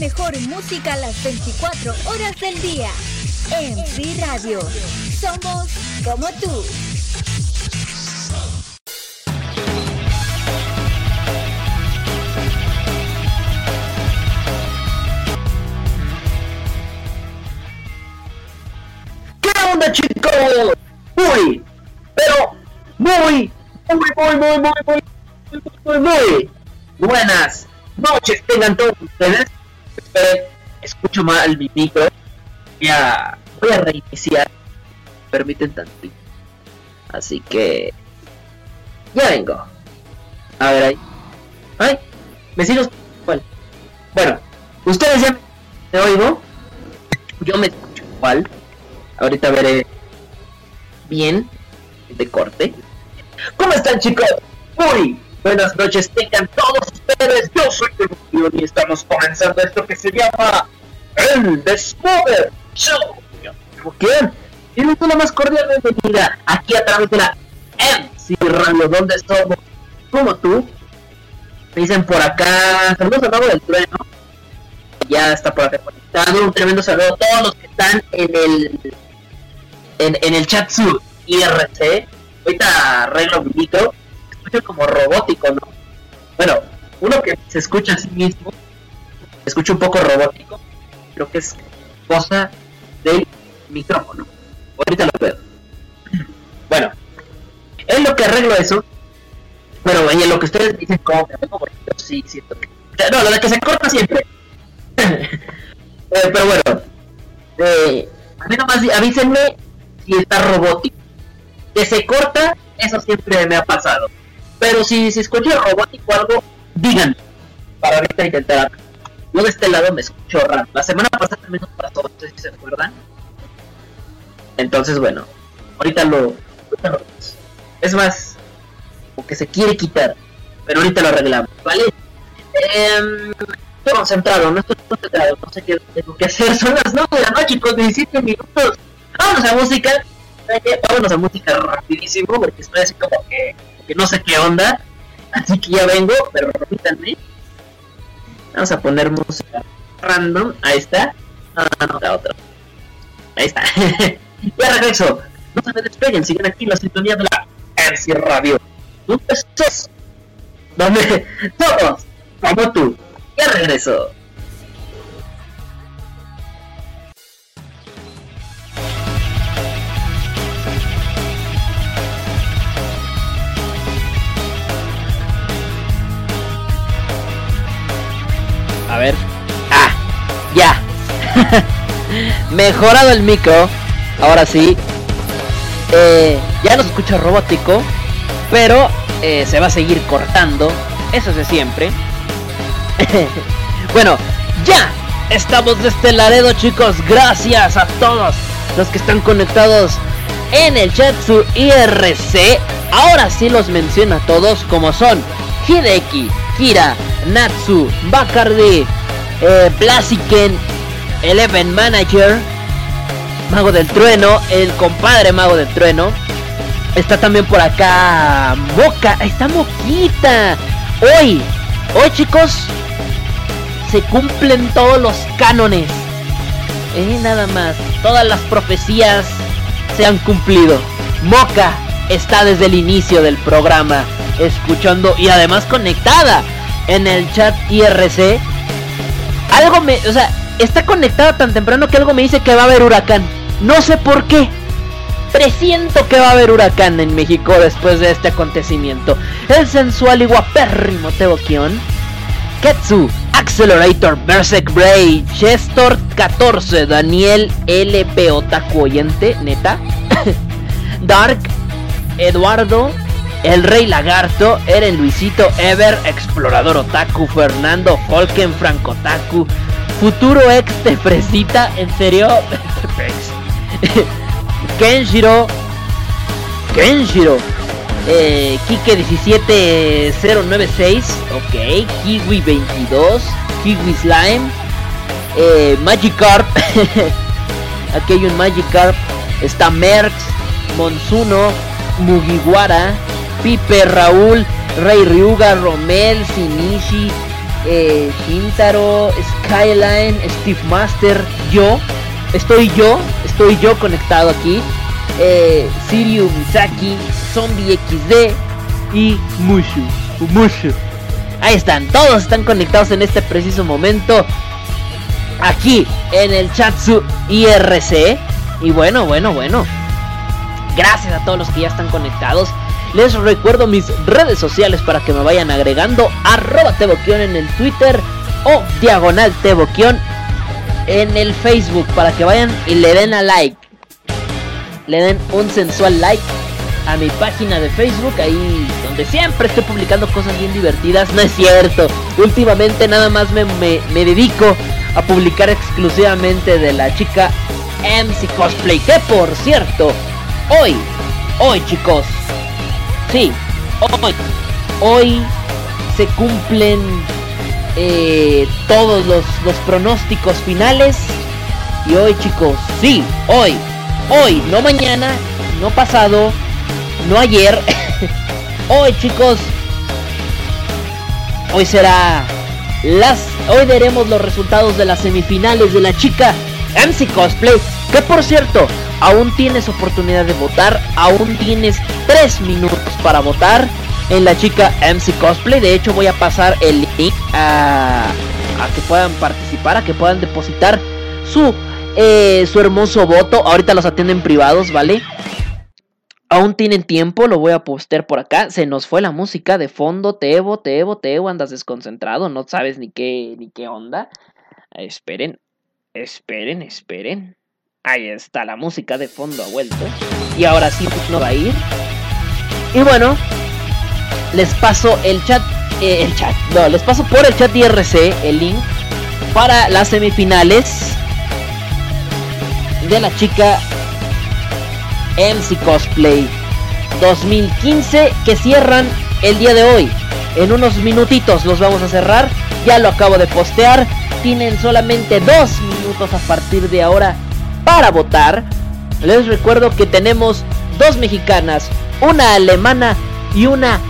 Mejor música las 24 horas del día. En Free Radio. Somos como tú. ¿Qué onda chicos? Muy, pero muy, muy, muy, muy, muy, muy, muy, muy buenas noches tengan todos ustedes. Escucho mal mi micro. Voy a, voy a reiniciar. Permiten tantito. Así que ya vengo. A ver ahí. Ay, vecinos. ¿Cuál? Bueno, ustedes ya me oigo. Yo me escucho igual. Ahorita veré bien de corte. ¿Cómo están chicos? Muy buenas noches tengan todos ustedes. Yo soy Tebución y estamos comenzando esto que se llama El Desmover Show. ¿Quién? Y les la más cordial bienvenida aquí a través de la MC Radio, donde somos como tú. Me dicen por acá, saludos al mago del trueno. Ya está por acá conectado. Un tremendo saludo a todos los que están en el en, en el chat su IRC. Ahorita arreglo mi micro. Como robótico, ¿no? Bueno, uno que se escucha a sí mismo, escucha un poco robótico. Creo que es cosa del micrófono. Ahorita lo veo. Bueno, es lo que arreglo eso. Pero en lo que ustedes dicen, como me pongo bonito, sí, siento que. No, lo de que se corta siempre. Eh, pero bueno, eh, a mí nomás avísenme si está robótico. Que se corta, eso siempre me ha pasado. Pero si se escucha robótico algo, díganme. Para ahorita intentar. Yo de este lado me escucho raro. La semana pasada también nos pasó, no sé si se acuerdan. Entonces, bueno, ahorita lo. Es más, como que se quiere quitar. Pero ahorita lo arreglamos, ¿vale? Eh, estoy concentrado, no estoy concentrado, no sé qué tengo que hacer. Son las 9 de la noche con 17 minutos. Vámonos a música. Vámonos a música rapidísimo porque estoy así como que, que no sé qué onda. Así que ya vengo, pero repítanme. Vamos a poner música random. Ahí está. No, no, no, otra. Ahí está. ya regreso. No se me despeguen, sigan aquí la sintonía de la MC Radio. Un besos. Donde todos, como tú. Ya regreso. Mejorado el micro. Ahora sí. Eh, ya no se escucha robótico. Pero eh, se va a seguir cortando. Eso es de siempre. bueno, ya. Estamos de este Laredo, chicos. Gracias a todos los que están conectados en el chat su IRC. Ahora sí los menciono a todos como son Hideki, Kira, Natsu, Bacardi, eh, Eleven Manager, Mago del Trueno, el compadre Mago del Trueno. Está también por acá Moca, está Moquita. Hoy, hoy chicos, se cumplen todos los cánones. Eh, nada más, todas las profecías se han cumplido. Moca está desde el inicio del programa escuchando y además conectada en el chat IRC. Algo me, o sea, está conectada tan temprano que algo me dice que va a haber huracán. No sé por qué. Presiento que va a haber huracán en México después de este acontecimiento. El sensual y guapérrimo. Ketsu, Accelerator, Berserk Bray, Chestor 14, Daniel LP Otaku Oyente, neta. Dark, Eduardo, el Rey Lagarto, Eren Luisito, Ever, Explorador Otaku, Fernando, Folken, Franco Otaku, Futuro ex de Fresita, en serio, Kenshiro, Kenshiro, eh, Kike 17096, ok, Kiwi 22, Kiwi Slime, eh, Magikarp, aquí hay un Magikarp, está Merx, Monsuno, Mugiwara, Pipe, Raúl, Rey Ryuga, Romel, Shinichi, eh, Shintaro, Skyline, Steve Master, yo. Estoy yo, estoy yo conectado aquí. Eh, Siriu Misaki, Zombie XD y Mushu. Mushu. Ahí están, todos están conectados en este preciso momento. Aquí en el Chatsu IRC. Y bueno, bueno, bueno. Gracias a todos los que ya están conectados. Les recuerdo mis redes sociales para que me vayan agregando. Arroba Teboquion en el Twitter o Diagonal Teboquion en el Facebook para que vayan y le den a like. Le den un sensual like a mi página de Facebook, ahí donde siempre estoy publicando cosas bien divertidas. No es cierto, últimamente nada más me, me dedico a publicar exclusivamente de la chica MC Cosplay. Que por cierto, hoy, hoy chicos, sí, hoy, hoy se cumplen eh, todos los, los pronósticos finales. Y hoy chicos, sí, hoy, hoy, no mañana, no pasado, no ayer. hoy chicos, hoy será las hoy veremos los resultados de las semifinales de la chica MC Cosplay, que por cierto, aún tienes oportunidad de votar, aún tienes 3 minutos para votar en la chica MC Cosplay. De hecho, voy a pasar el link a, a que puedan participar, a que puedan depositar su, eh, su hermoso voto. Ahorita los atienden privados, ¿vale? Aún tienen tiempo, lo voy a postear por acá. Se nos fue la música de fondo. Tebo, Tebo, Tebo, andas desconcentrado, no sabes ni qué, ni qué onda. Esperen, esperen, esperen. Ahí está, la música de fondo ha vuelto. Y ahora sí pues, no va a ir. Y bueno, les paso el chat. Eh, el chat, no, les paso por el chat IRC el link para las semifinales de la chica MC Cosplay 2015 que cierran el día de hoy. En unos minutitos los vamos a cerrar. Ya lo acabo de postear. Tienen solamente dos minutos a partir de ahora para votar. Les recuerdo que tenemos dos mexicanas, una alemana y una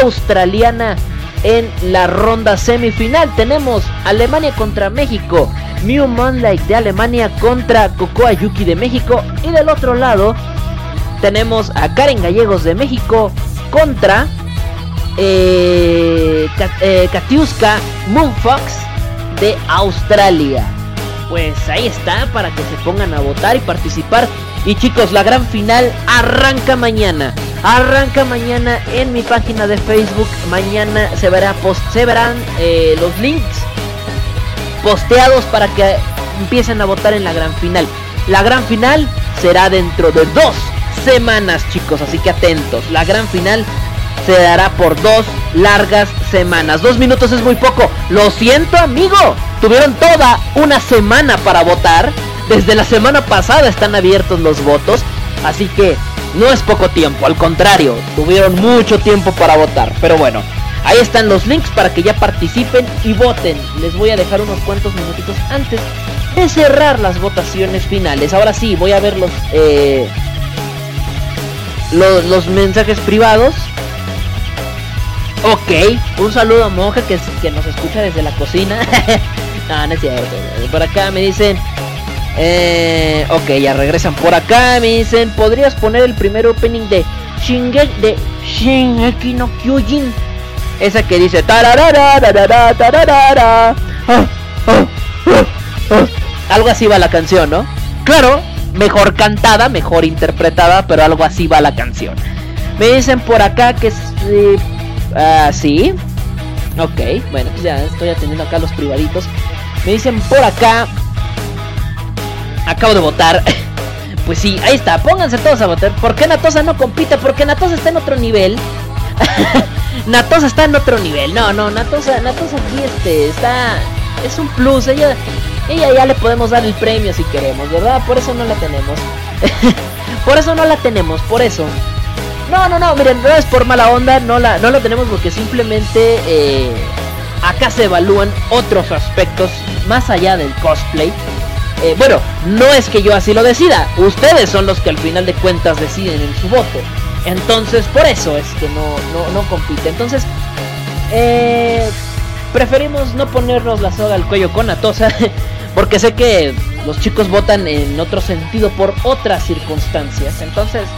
australiana en la ronda semifinal. Tenemos Alemania contra México, Mew Moonlight de Alemania contra Cocoa Yuki de México. Y del otro lado tenemos a Karen Gallegos de México contra eh, eh, Katiuska Moonfox de Australia. Pues ahí está para que se pongan a votar y participar. Y chicos, la gran final arranca mañana. Arranca mañana en mi página de Facebook. Mañana se, verá post se verán eh, los links posteados para que empiecen a votar en la gran final. La gran final será dentro de dos semanas, chicos, así que atentos. La gran final se dará por dos largas semanas. Dos minutos es muy poco. Lo siento, amigo. Tuvieron toda una semana para votar. Desde la semana pasada están abiertos los votos. Así que no es poco tiempo. Al contrario, tuvieron mucho tiempo para votar. Pero bueno, ahí están los links para que ya participen y voten. Les voy a dejar unos cuantos minutitos antes de cerrar las votaciones finales. Ahora sí, voy a ver los... Eh, los, mensajes privados. Ok, un saludo a Monja que, que nos escucha desde la cocina. no, no es cierto. Por acá me dicen. Eh, ok, ya regresan por acá. Me dicen, ¿podrías poner el primer opening de Shingeki, de Shingeki no Kyojin? Esa que dice Algo así va la canción, ¿no? Claro, mejor cantada, mejor interpretada, pero algo así va la canción. Me dicen por acá que sí. Ah, sí. Ok, bueno, pues ya estoy atendiendo acá los privaditos. Me dicen por acá. Acabo de votar. pues sí, ahí está. Pónganse todos a votar. ¿Por qué Natosa no compite? Porque Natosa está en otro nivel. Natosa está en otro nivel. No, no, Natosa, Natosa aquí este, está. Es un plus. Ella ella ya le podemos dar el premio si queremos, ¿verdad? Por eso no la tenemos. por eso no la tenemos, por eso. No, no, no, miren, no es por mala onda, no la, no la tenemos porque simplemente eh, acá se evalúan otros aspectos más allá del cosplay. Eh, bueno, no es que yo así lo decida, ustedes son los que al final de cuentas deciden en su voto. Entonces, por eso es que no, no, no compite. Entonces, eh, preferimos no ponernos la soga al cuello con Atosa, porque sé que los chicos votan en otro sentido por otras circunstancias. Entonces,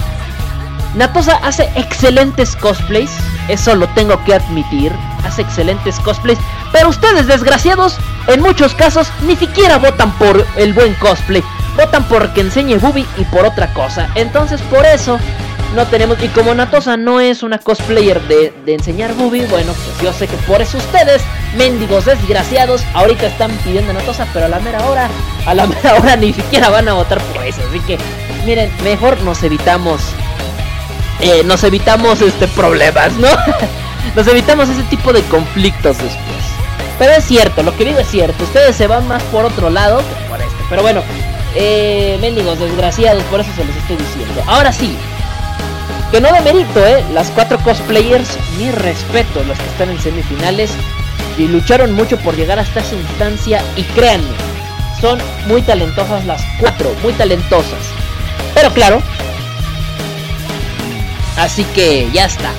Natosa hace excelentes cosplays, eso lo tengo que admitir, hace excelentes cosplays, pero ustedes desgraciados, en muchos casos, ni siquiera votan por el buen cosplay, votan por que enseñe Bubi y por otra cosa. Entonces por eso no tenemos, y como Natosa no es una cosplayer de, de enseñar Bubi, bueno, pues yo sé que por eso ustedes, mendigos desgraciados, ahorita están pidiendo Natosa, pero a la mera hora, a la mera hora ni siquiera van a votar por eso. Así que, miren, mejor nos evitamos eh, nos evitamos este problemas, ¿no? nos evitamos ese tipo de conflictos después. Pero es cierto, lo que digo es cierto. Ustedes se van más por otro lado que por este. Pero bueno, eh, mendigos desgraciados, por eso se los estoy diciendo. Ahora sí, que no de mérito, ¿eh? Las cuatro cosplayers, mi respeto, los que están en semifinales y lucharon mucho por llegar hasta esa instancia. Y créanme, son muy talentosas las cuatro, muy talentosas. Pero claro, Así que ya está.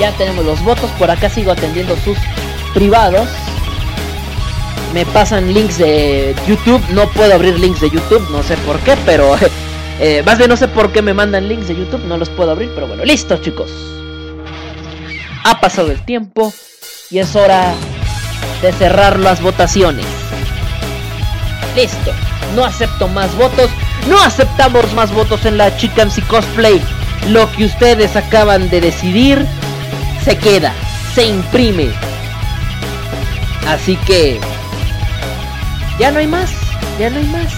Ya tenemos los votos. Por acá sigo atendiendo sus privados. Me pasan links de YouTube. No puedo abrir links de YouTube. No sé por qué. Pero eh, más bien no sé por qué me mandan links de YouTube. No los puedo abrir. Pero bueno, listo chicos. Ha pasado el tiempo. Y es hora de cerrar las votaciones. Listo. No acepto más votos. No aceptamos más votos en la Chicken Cosplay lo que ustedes acaban de decidir se queda, se imprime. Así que ya no hay más, ya no hay más.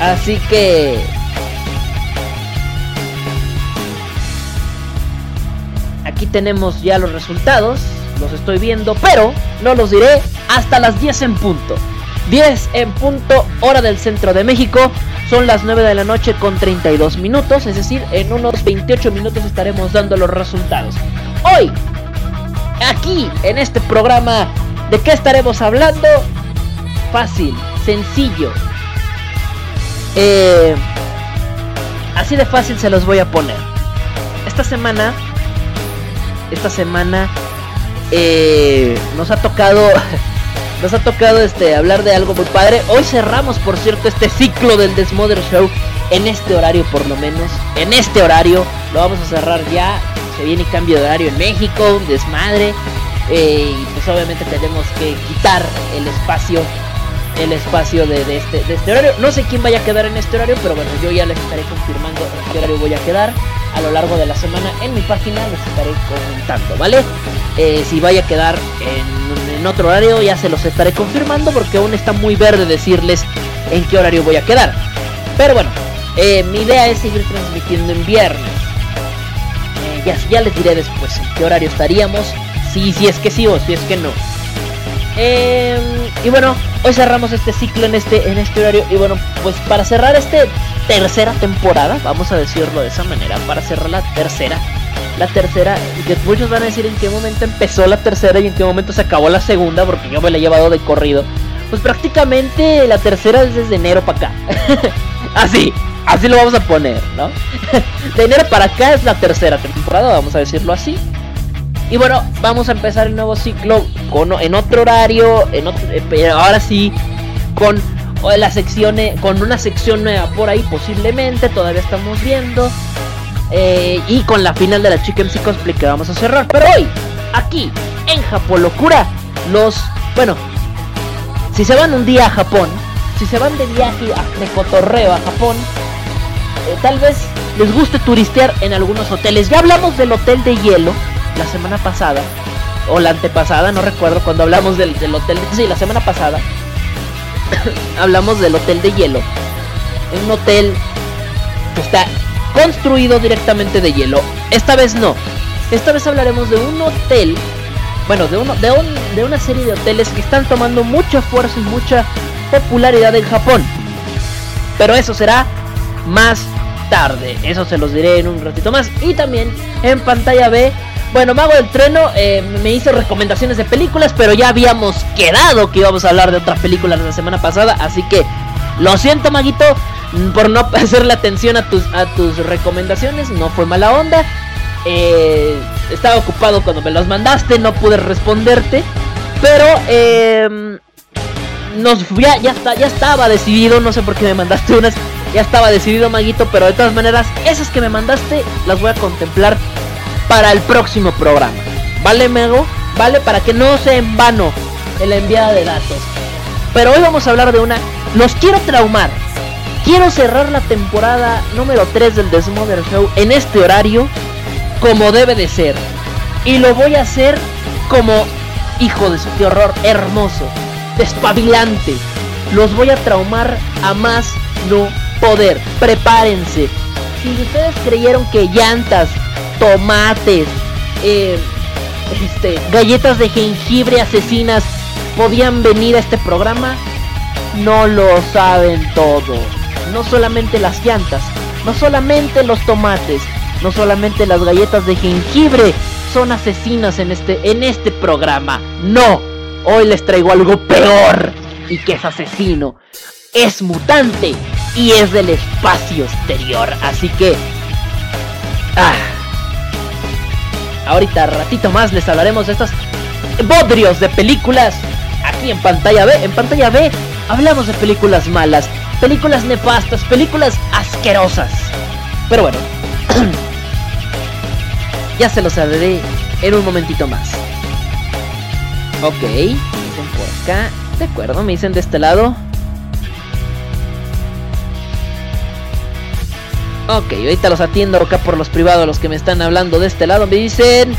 Así que aquí tenemos ya los resultados, los estoy viendo, pero no los diré hasta las 10 en punto. 10 en punto, hora del centro de México. Son las 9 de la noche con 32 minutos, es decir, en unos 28 minutos estaremos dando los resultados. Hoy, aquí, en este programa, ¿de qué estaremos hablando? Fácil, sencillo. Eh, así de fácil se los voy a poner. Esta semana, esta semana, eh, nos ha tocado nos ha tocado este hablar de algo muy padre. Hoy cerramos, por cierto, este ciclo del Desmother Show en este horario por lo menos. En este horario lo vamos a cerrar ya. Se viene cambio de horario en México, un desmadre. Eh, y pues obviamente tenemos que quitar el espacio el espacio de, este, de este horario. No sé quién vaya a quedar en este horario, pero bueno, yo ya les estaré confirmando en qué horario voy a quedar a lo largo de la semana en mi página. Les estaré comentando, ¿vale? Eh, si vaya a quedar en, otro horario, ya se los estaré confirmando porque aún está muy verde decirles en qué horario voy a quedar. Pero bueno, eh, mi idea es seguir transmitiendo en viernes. Eh, ya, ya les diré después en qué horario estaríamos. Si, si es que sí o si es que no. Eh, y bueno, hoy cerramos este ciclo en este, en este horario. Y bueno, pues para cerrar esta tercera temporada, vamos a decirlo de esa manera, para cerrar la tercera, la tercera, que muchos van a decir en qué momento empezó la tercera y en qué momento se acabó la segunda, porque yo me la he llevado de corrido. Pues prácticamente la tercera es desde enero para acá. así, así lo vamos a poner, ¿no? de enero para acá es la tercera temporada, vamos a decirlo así. Y bueno, vamos a empezar el nuevo ciclo con, en otro horario, en otro, eh, ahora sí, con la sección, con una sección nueva por ahí posiblemente, todavía estamos viendo. Eh, y con la final de la Chicken MC Cosplay que vamos a cerrar. Pero hoy, aquí, en Japón Locura, los, bueno, si se van un día a Japón, si se van de viaje de cotorreo a Japón, eh, tal vez les guste turistear en algunos hoteles. Ya hablamos del hotel de hielo la semana pasada, o la antepasada, no recuerdo, cuando hablamos del, del hotel, sí, la semana pasada, hablamos del hotel de hielo. Un hotel que está construido directamente de hielo. Esta vez no. Esta vez hablaremos de un hotel, bueno, de, uno, de, un, de una serie de hoteles que están tomando mucha fuerza y mucha popularidad en Japón. Pero eso será más tarde. Eso se los diré en un ratito más. Y también en pantalla B bueno, Mago del Treno eh, me hizo recomendaciones de películas, pero ya habíamos quedado que íbamos a hablar de otras películas la semana pasada, así que lo siento, Maguito, por no hacerle atención a tus, a tus recomendaciones, no fue mala onda. Eh, estaba ocupado cuando me los mandaste, no pude responderte. Pero eh, nos, ya, ya, ya estaba decidido, no sé por qué me mandaste unas, ya estaba decidido Maguito, pero de todas maneras, esas que me mandaste las voy a contemplar para el próximo programa. ¿Vale, Mego? ¿Vale? Para que no sea en vano el enviada de datos. Pero hoy vamos a hablar de una... Los quiero traumar. Quiero cerrar la temporada número 3 del Desmother Show en este horario como debe de ser. Y lo voy a hacer como hijo de su qué horror hermoso, despabilante. Los voy a traumar a más no poder. Prepárense. Si ustedes creyeron que llantas, tomates, eh, este, galletas de jengibre asesinas podían venir a este programa, no lo saben todo. No solamente las llantas, no solamente los tomates, no solamente las galletas de jengibre son asesinas en este, en este programa. No, hoy les traigo algo peor y que es asesino. Es mutante y es del espacio exterior. Así que... Ah, ahorita ratito más les hablaremos de estos bodrios de películas. Aquí en pantalla B, en pantalla B hablamos de películas malas, películas nefastas, películas asquerosas. Pero bueno, ya se los hablaré en un momentito más. Ok, dicen por acá. De acuerdo, me dicen de este lado. Ok, ahorita los atiendo acá por los privados, los que me están hablando de este lado. Me dicen...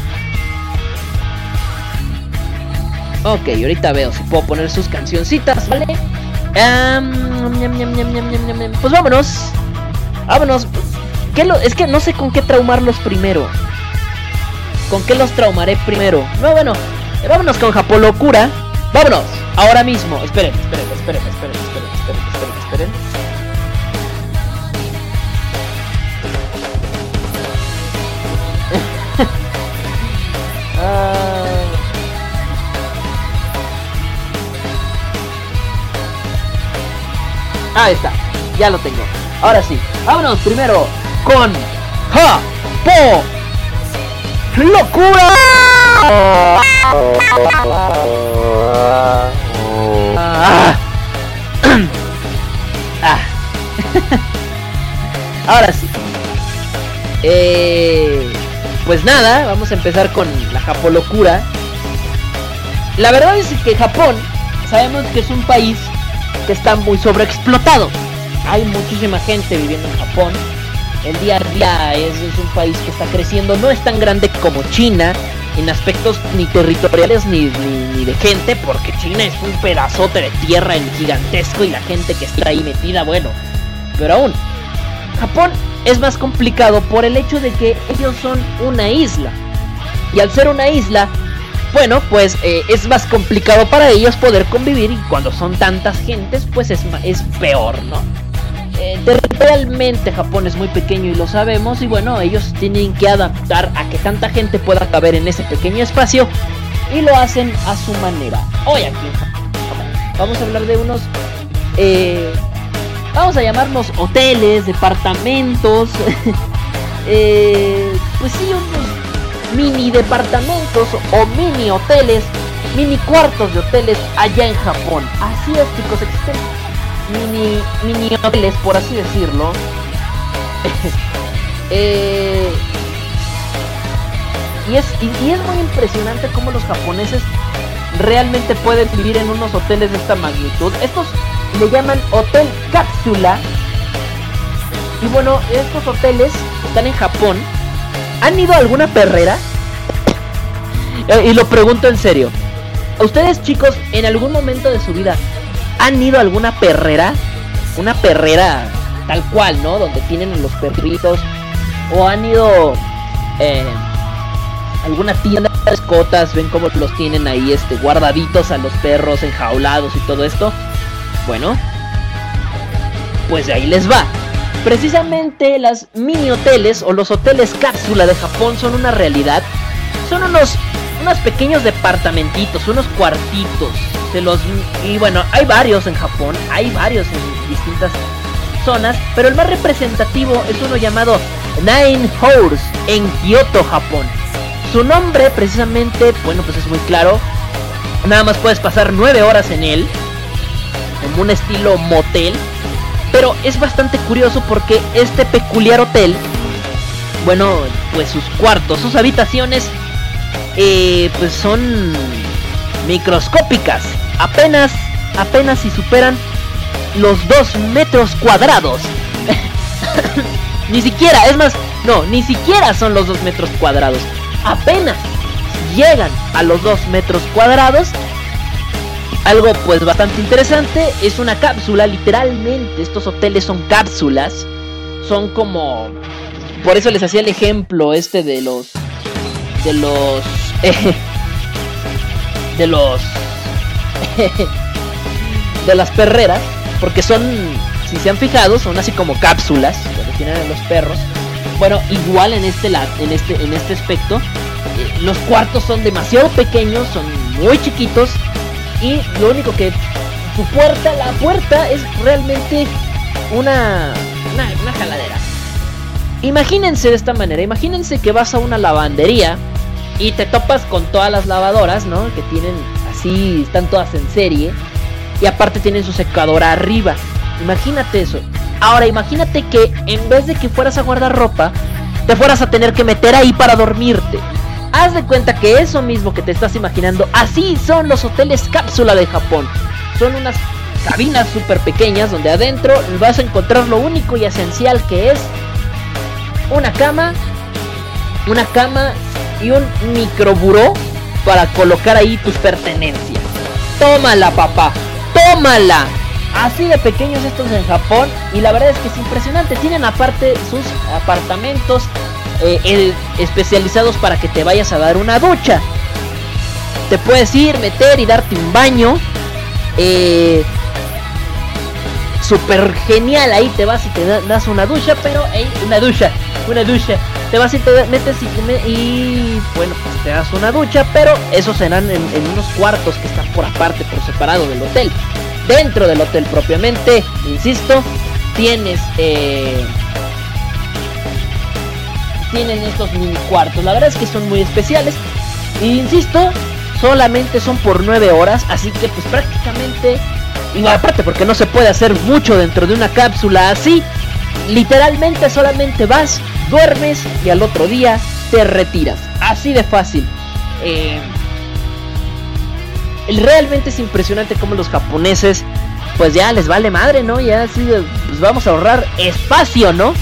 Ok, ahorita veo si puedo poner sus cancioncitas, ¿vale? pues vámonos. Vámonos. ¿Qué lo, es que no sé con qué traumarlos primero. ¿Con qué los traumaré primero? No, bueno, vámonos con Japolocura. Vámonos, ahora mismo. Esperen, esperen, esperen, esperen, esperen, esperen, esperen, ahí está, ya lo tengo. Ahora sí, vámonos primero con Ja Po ¡Locura! Ah. Ah. Ahora sí. Eh, pues nada, vamos a empezar con la Japolocura. La verdad es que Japón, sabemos que es un país que está muy sobreexplotado. Hay muchísima gente viviendo en Japón el día a día es, un país que está creciendo, no es tan grande como China en aspectos ni territoriales ni, ni, de gente, porque China es un pedazote de tierra en gigantesco y la gente que está ahí metida, bueno, pero aún, Japón es más complicado por el hecho de que ellos son una isla. Y al ser una isla, bueno, pues eh, es más complicado para ellos poder convivir y cuando son tantas gentes, pues es, es peor, ¿no? Eh, territorialmente Japón es muy pequeño y lo sabemos y bueno, ellos tienen que adaptar a que tanta gente pueda caber en ese pequeño espacio y lo hacen a su manera. Hoy aquí vamos a hablar de unos, eh, vamos a llamarnos hoteles, departamentos, eh, pues sí, unos mini departamentos o mini hoteles, mini cuartos de hoteles allá en Japón. Así es chicos, existen mini, mini hoteles, por así decirlo. Eh, y, es, y, es muy impresionante cómo los japoneses realmente pueden vivir en unos hoteles de esta magnitud. Estos le llaman hotel cápsula. Y bueno, estos hoteles están en Japón. ¿Han ido a alguna perrera? Eh, y lo pregunto en serio. ¿A ustedes chicos en algún momento de su vida ¿Han ido a alguna perrera? Una perrera tal cual, ¿no? Donde tienen los perritos. O han ido eh, alguna tienda de escotas, ven cómo los tienen ahí este, guardaditos a los perros, enjaulados y todo esto. Bueno, pues de ahí les va. Precisamente las mini hoteles o los hoteles cápsula de Japón son una realidad. Son unos, unos pequeños departamentitos, unos cuartitos los y bueno, hay varios en Japón, hay varios en distintas zonas, pero el más representativo es uno llamado Nine Horse en Kyoto, Japón. su nombre precisamente, bueno, pues es muy claro. Nada más puedes pasar 9 horas en él, como un estilo motel. Pero es bastante curioso porque este peculiar hotel, bueno, pues sus cuartos, sus habitaciones, eh, pues son microscópicas. Apenas, apenas si superan los 2 metros cuadrados. ni siquiera, es más, no, ni siquiera son los 2 metros cuadrados. Apenas llegan a los 2 metros cuadrados. Algo pues bastante interesante es una cápsula, literalmente. Estos hoteles son cápsulas. Son como... Por eso les hacía el ejemplo este de los... De los... de los... de las perreras. Porque son, si se han fijado, son así como cápsulas. Donde tienen los perros. Bueno, igual en este, en este, en este aspecto. Eh, los cuartos son demasiado pequeños, son muy chiquitos. Y lo único que su puerta, la puerta es realmente una, una, una jaladera. Imagínense de esta manera, imagínense que vas a una lavandería y te topas con todas las lavadoras, ¿no? Que tienen así, están todas en serie. Y aparte tienen su secadora arriba. Imagínate eso. Ahora imagínate que en vez de que fueras a guardar ropa, te fueras a tener que meter ahí para dormirte. Haz de cuenta que eso mismo que te estás imaginando, así son los hoteles cápsula de Japón. Son unas cabinas súper pequeñas donde adentro vas a encontrar lo único y esencial que es una cama, una cama y un microburó para colocar ahí tus pertenencias. Tómala, papá, tómala. Así de pequeños estos en Japón y la verdad es que es impresionante. Tienen aparte sus apartamentos eh, especializados para que te vayas a dar una ducha. Te puedes ir, meter y darte un baño. Eh, Super genial, ahí te vas y te das una ducha, pero una ducha, una ducha. Te vas y te metes y, y bueno, pues te das una ducha, pero esos serán en, en unos cuartos que están por aparte, por separado del hotel dentro del hotel propiamente, insisto, tienes eh, tienen estos mini cuartos. La verdad es que son muy especiales. E insisto, solamente son por 9 horas, así que pues prácticamente y aparte porque no se puede hacer mucho dentro de una cápsula así, literalmente solamente vas, duermes y al otro día te retiras. Así de fácil. Eh, realmente es impresionante cómo los japoneses, pues ya les vale madre, ¿no? Ya así, pues vamos a ahorrar espacio, ¿no?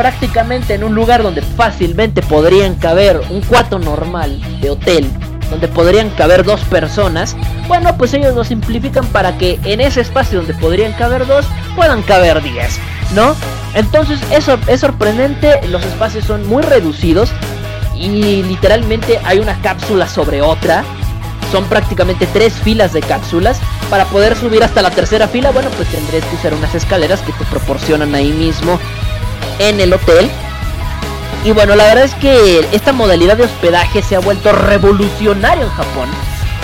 Prácticamente en un lugar donde fácilmente podrían caber un cuarto normal de hotel, donde podrían caber dos personas, bueno, pues ellos lo simplifican para que en ese espacio donde podrían caber dos, puedan caber diez, ¿no? Entonces eso es sorprendente, los espacios son muy reducidos y literalmente hay una cápsula sobre otra son prácticamente tres filas de cápsulas. Para poder subir hasta la tercera fila, bueno, pues tendré que usar unas escaleras que te proporcionan ahí mismo en el hotel. Y bueno, la verdad es que esta modalidad de hospedaje se ha vuelto revolucionario en Japón.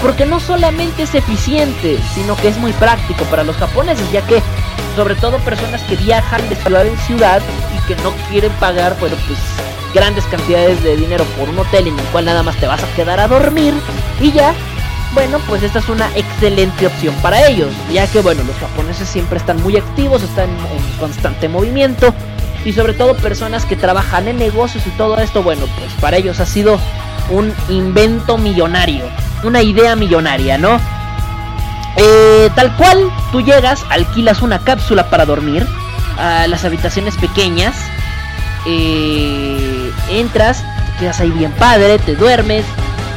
Porque no solamente es eficiente, sino que es muy práctico para los japoneses, ya que sobre todo personas que viajan de ciudad en ciudad y que no quieren pagar, pues grandes cantidades de dinero por un hotel en el cual nada más te vas a quedar a dormir y ya, bueno, pues esta es una excelente opción para ellos, ya que bueno, los japoneses siempre están muy activos, están en constante movimiento y sobre todo personas que trabajan en negocios y todo esto, bueno, pues para ellos ha sido un invento millonario, una idea millonaria, ¿no? Eh, tal cual, tú llegas, alquilas una cápsula para dormir, a las habitaciones pequeñas, eh, entras, te quedas ahí bien padre, te duermes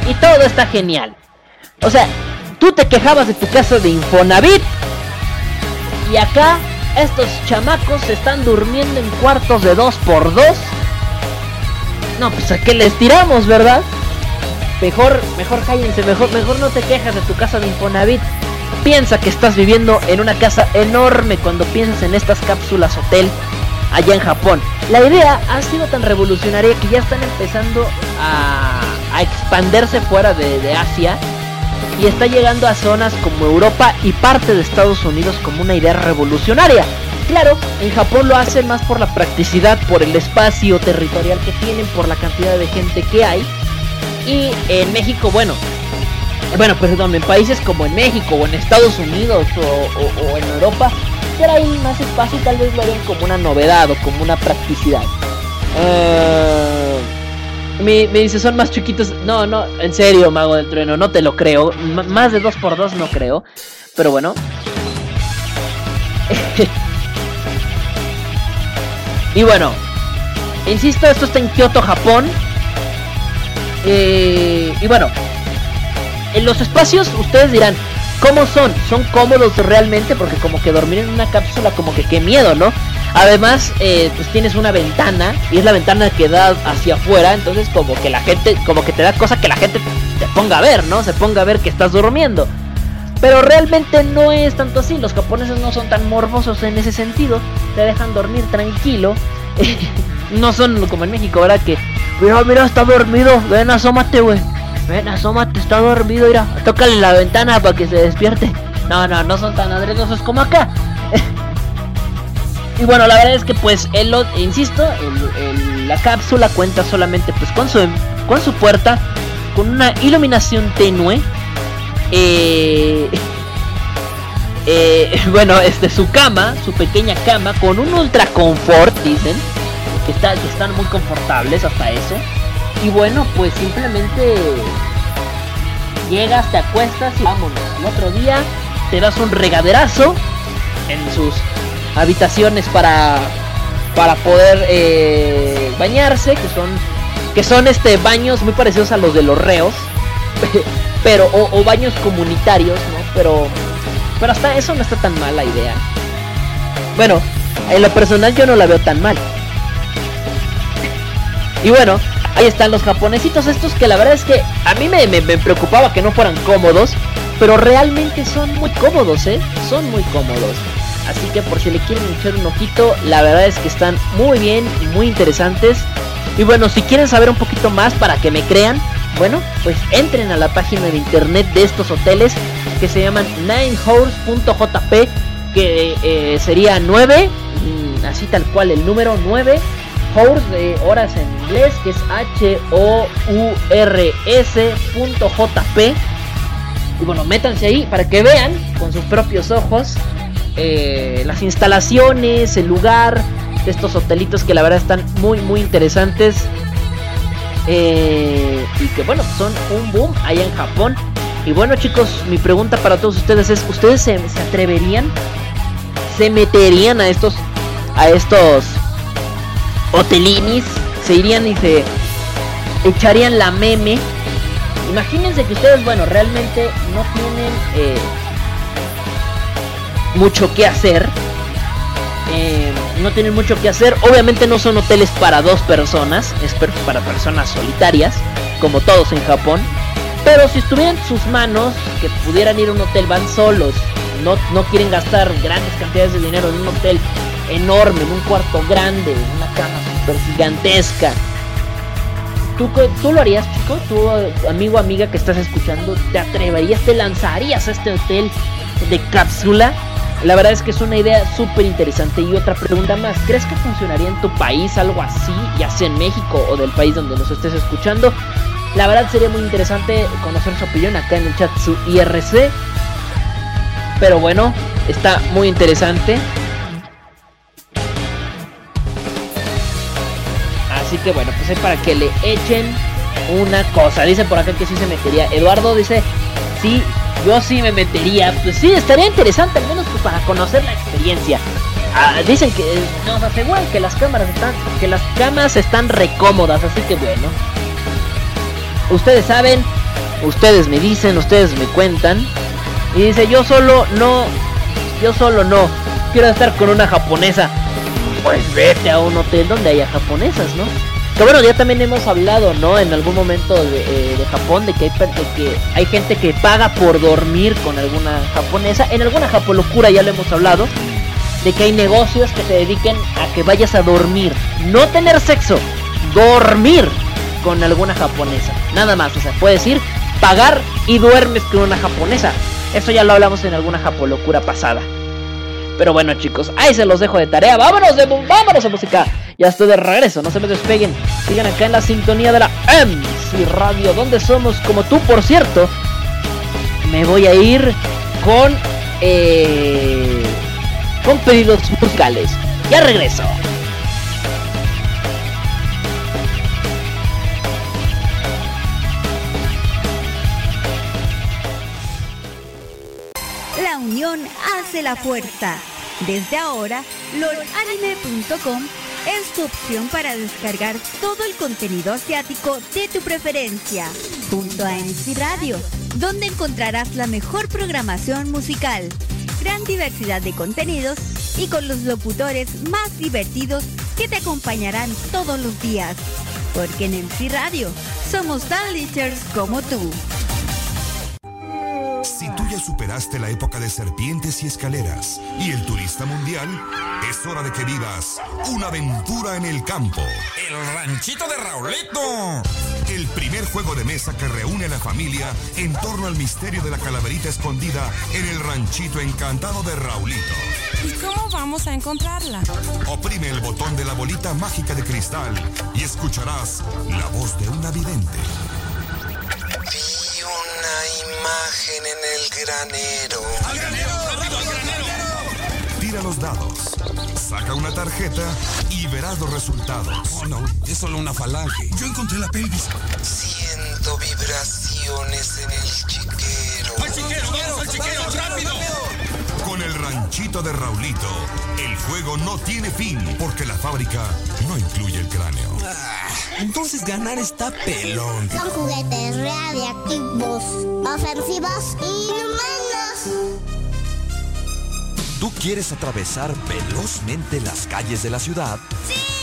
y todo está genial. O sea, tú te quejabas de tu casa de Infonavit. Y acá estos chamacos están durmiendo en cuartos de 2 por 2 No, pues a qué les tiramos, ¿verdad? Mejor, mejor cállense, mejor, mejor no te quejas de tu casa de Infonavit. Piensa que estás viviendo en una casa enorme cuando piensas en estas cápsulas hotel allá en Japón. La idea ha sido tan revolucionaria que ya están empezando a, a expandirse fuera de Asia y está llegando a zonas como Europa y parte de Estados Unidos como una idea revolucionaria. Claro, en Japón lo hacen más por la practicidad, por el espacio territorial que tienen, por la cantidad de gente que hay. Y en México, bueno, bueno, perdón, en países como en México o en Estados Unidos o, en Europa, ahí más espacio y tal vez lo vean como una novedad o como una practicidad. Eh, me, dice, son más chiquitos. No, no, en serio, Mago del Trueno, no te lo creo. más de 2x2 no creo. Pero bueno. y bueno, insisto, esto está en Kyoto, Japón. Eh, y bueno, en los espacios ustedes dirán, ¿cómo son? ¿Son cómodos realmente? Porque como que dormir en una cápsula, como que qué miedo, ¿no? Además, eh, pues tienes una ventana y es la ventana que da hacia afuera, entonces como que la gente, como que te da cosa que la gente te ponga a ver, ¿no? Se ponga a ver que estás durmiendo. Pero realmente no es tanto así, los japoneses no son tan morbosos en ese sentido, te dejan dormir tranquilo. no son como en México, ¿verdad? Que, mira, mira, está dormido, ven, asómate, güey. Ven, asómate, está dormido, mira, tócale la ventana para que se despierte. No, no, no son tan adrenosos como acá. Y bueno, la verdad es que pues él, insisto, la cápsula cuenta solamente pues con su, con su puerta, con una iluminación tenue. Eh, eh, bueno, este, su cama, su pequeña cama, con un ultra confort, dicen, que, que están muy confortables hasta eso. Y bueno, pues simplemente llegas, te acuestas y vámonos. El otro día te das un regaderazo en sus habitaciones para para poder eh, bañarse que son que son este baños muy parecidos a los de los reos pero o, baños comunitarios no pero pero hasta eso no está tan mal la idea. Bueno en lo personal yo no la veo tan mal. Y bueno ahí están los japonesitos estos que la verdad es que a mí me, me, me preocupaba que no fueran cómodos pero realmente son muy cómodos eh son muy cómodos Así que por si le quieren echar un ojito, la verdad es que están muy bien y muy interesantes. Y bueno, si quieren saber un poquito más para que me crean, bueno, pues entren a la página de internet de estos hoteles que se llaman ninehorse.jp, que eh, sería 9, mm, así tal cual el número 9, horse de horas en inglés, que es H-O-U-R-S.jp. Y bueno, métanse ahí para que vean con sus propios ojos eh, las instalaciones, el lugar de estos hotelitos que la verdad están muy muy interesantes. Eh, y que bueno, son un boom allá en Japón. Y bueno chicos, mi pregunta para todos ustedes es, ¿ustedes se, atreverían? ¿Se meterían a estos, a estos hotelinis? ¿Se irían y se echarían la meme? Imagínense que ustedes, bueno, realmente no tienen... Eh, mucho que hacer. Eh, no tienen mucho que hacer. Obviamente no son hoteles para dos personas, es para personas solitarias, como todos en Japón. Pero si estuvieran sus manos, que pudieran ir a un hotel, van solos, no, no quieren gastar grandes cantidades de dinero en un hotel enorme, en un cuarto grande, en una cama super gigantesca. ¿Tú, ¿Tú lo harías, chico? ¿Tú, amigo amiga que estás escuchando, te atreverías, te lanzarías a este hotel de cápsula? La verdad es que es una idea súper interesante. Y otra pregunta más, ¿crees que funcionaría en tu país algo así, ya sea en México o del país donde nos estés escuchando? La verdad sería muy interesante conocer su opinión acá en el chat su IRC. Pero bueno, está muy interesante. Así que bueno, pues es para que le echen una cosa. Dice por acá que sí se metería. Eduardo dice, sí, yo sí me metería. Pues sí, estaría interesante, al menos para conocer la experiencia. Ah, dicen que nos aseguran que las cámaras están, que las camas están recómodas, así que bueno. Ustedes saben, ustedes me dicen, ustedes me cuentan. Y dice, yo solo no, yo solo no. Quiero estar con una japonesa. Pues vete a un hotel donde haya japonesas, ¿no? Que bueno, ya también hemos hablado, ¿no? En algún momento de, eh, Japón, de que, hay, gente que paga por dormir con alguna japonesa. En alguna japolocura ya lo hemos hablado. De que hay negocios que se dediquen a que vayas a dormir. No tener sexo, dormir con alguna japonesa. Nada más, o sea, puedes ir, pagar y duermes con una japonesa. Eso ya lo hablamos en alguna japolocura pasada. Pero bueno chicos, ahí se los dejo de tarea. Vámonos, de, vámonos a música. Ya estoy de regreso, no se me despeguen. Sigan acá en la sintonía de la. MC Radio, donde somos como tú, por cierto. Me voy a ir con eh, con pedidos musicales. Ya regreso. La unión hace la fuerza. Desde ahora, lordanime.com es tu opción para descargar todo el contenido asiático de tu preferencia, junto a MC Radio, donde encontrarás la mejor programación musical, gran diversidad de contenidos y con los locutores más divertidos que te acompañarán todos los días. Porque en MC Radio somos tan como tú. Si tú ya superaste la época de serpientes y escaleras y el turista mundial, es hora de que vivas una aventura en el campo. El ranchito de Raulito. El primer juego de mesa que reúne a la familia en torno al misterio de la calaverita escondida en el ranchito encantado de Raulito. ¿Y cómo vamos a encontrarla? Oprime el botón de la bolita mágica de cristal y escucharás la voz de una vidente. Imagen en el granero. ¡Al granero! ¡Rápido, al granero! Tira los dados, saca una tarjeta y verás los resultados. Oh, no, es solo una falange. Yo encontré la pelvis. Siento vibraciones en el chiquero. ¡Al chiquero! ¡Vamos al chiquero! ¡Rápido! El ranchito de Raulito, el juego no tiene fin porque la fábrica no incluye el cráneo. Ah, entonces ganar está pelón. Son juguetes radiactivos, ofensivos y inhumanos. ¿Tú quieres atravesar velozmente las calles de la ciudad? ¡Sí!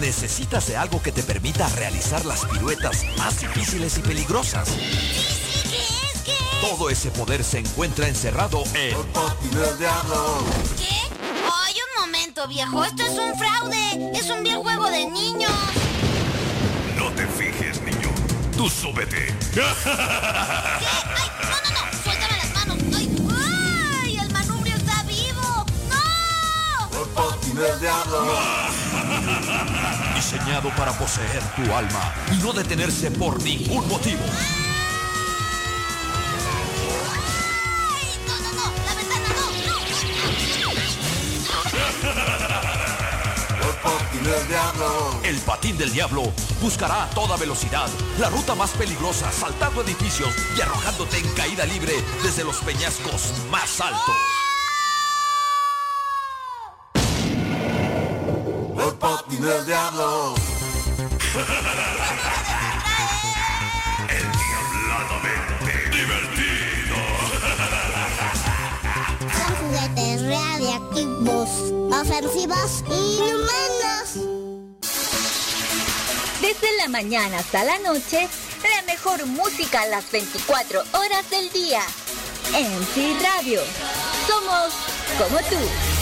Necesitas de algo que te permita realizar las piruetas más difíciles y peligrosas. Todo ese poder se encuentra encerrado en... ¿Qué? ¡Ay, un momento, viejo! ¡Esto es un fraude! ¡Es un bien juego de niños! No te fijes, niño. Tú súbete. ¿Qué? ¡Ay! ¡No, no, no! ¡Suéltame las manos! ¡Ay! ¡Ay! ¡El manubrio está vivo! ¡No! Diseñado para poseer tu alma y no detenerse por ningún motivo. El patín del diablo buscará a toda velocidad la ruta más peligrosa, saltando edificios y arrojándote en caída libre desde los peñascos más altos. Son radiactivos, ofensivos y inhumanos. Desde la mañana hasta la noche, la mejor música a las 24 horas del día. MC Radio. Somos como tú.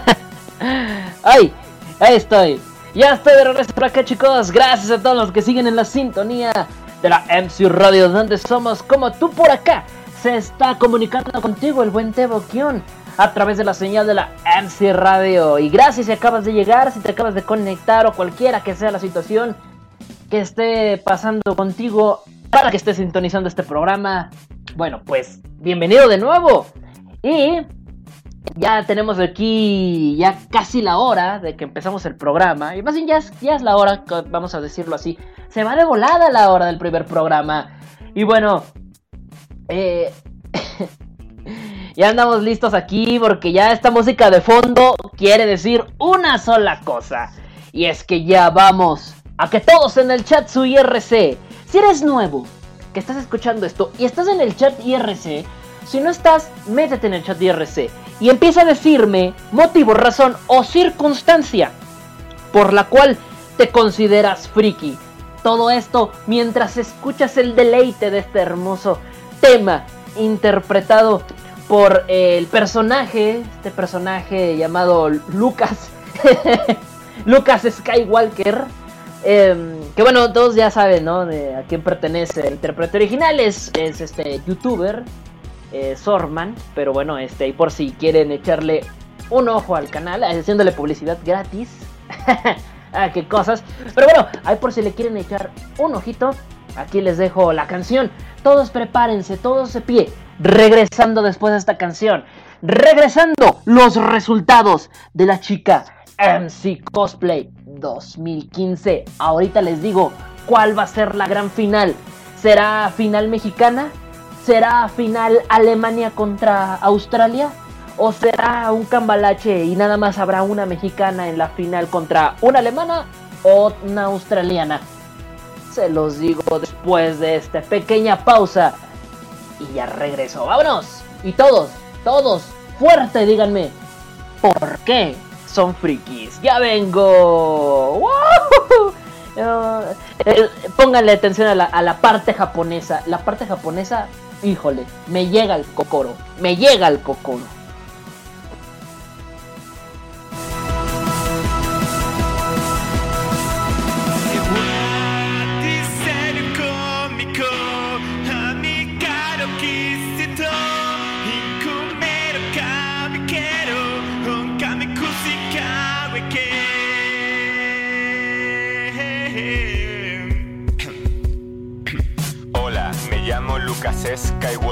¡Ay! Ahí estoy. Ya estoy de regreso por acá, chicos. Gracias a todos los que siguen en la sintonía de la MC Radio, donde somos como tú por acá. Se está comunicando contigo el buen Tebo Kion a través de la señal de la MC Radio. Y gracias si acabas de llegar, si te acabas de conectar o cualquiera que sea la situación que esté pasando contigo para que estés sintonizando este programa. Bueno, pues bienvenido de nuevo. Y ya tenemos aquí ya casi la hora de que empezamos el programa. Y más bien ya es, la hora, vamos a decirlo así. Se va de volada la hora del primer programa. Y bueno, eh, ya andamos listos aquí porque ya esta música de fondo quiere decir una sola cosa. Y es que ya vamos a que todos en el chat su IRC. Si eres nuevo, que estás escuchando esto y estás en el chat IRC, si no estás, métete en el chat IRC y empieza a decirme motivo, razón o circunstancia por la cual te consideras friki. Todo esto mientras escuchas el deleite de este hermoso tema interpretado por el personaje, este personaje llamado Lucas, Lucas Skywalker. em, que bueno, todos ya saben, ¿no? De a quién pertenece. El intérprete original es, es este youtuber, eh, Sorman. Pero bueno, este, y por si quieren echarle un ojo al canal, haciéndole publicidad gratis. ah, qué cosas. Pero bueno, ahí por si le quieren echar un ojito, aquí les dejo la canción. Todos prepárense, todos de pie. Regresando después de esta canción. Regresando los resultados de la chica MC Cosplay 2015. Ahorita les digo cuál va a ser la gran final. ¿Será final mexicana? ¿Será final Alemania contra Australia? ¿O será un cambalache y nada más habrá una mexicana en la final contra una alemana o una australiana? Se los digo después de esta pequeña pausa. Y ya regreso. ¡Vámonos! Y todos, todos, fuerte, díganme. ¿Por qué son frikis? ¡Ya vengo! Eh, pónganle atención a la, a la parte japonesa. La parte japonesa, híjole, me llega el cocoro. Me llega el cocoro. Skywalker,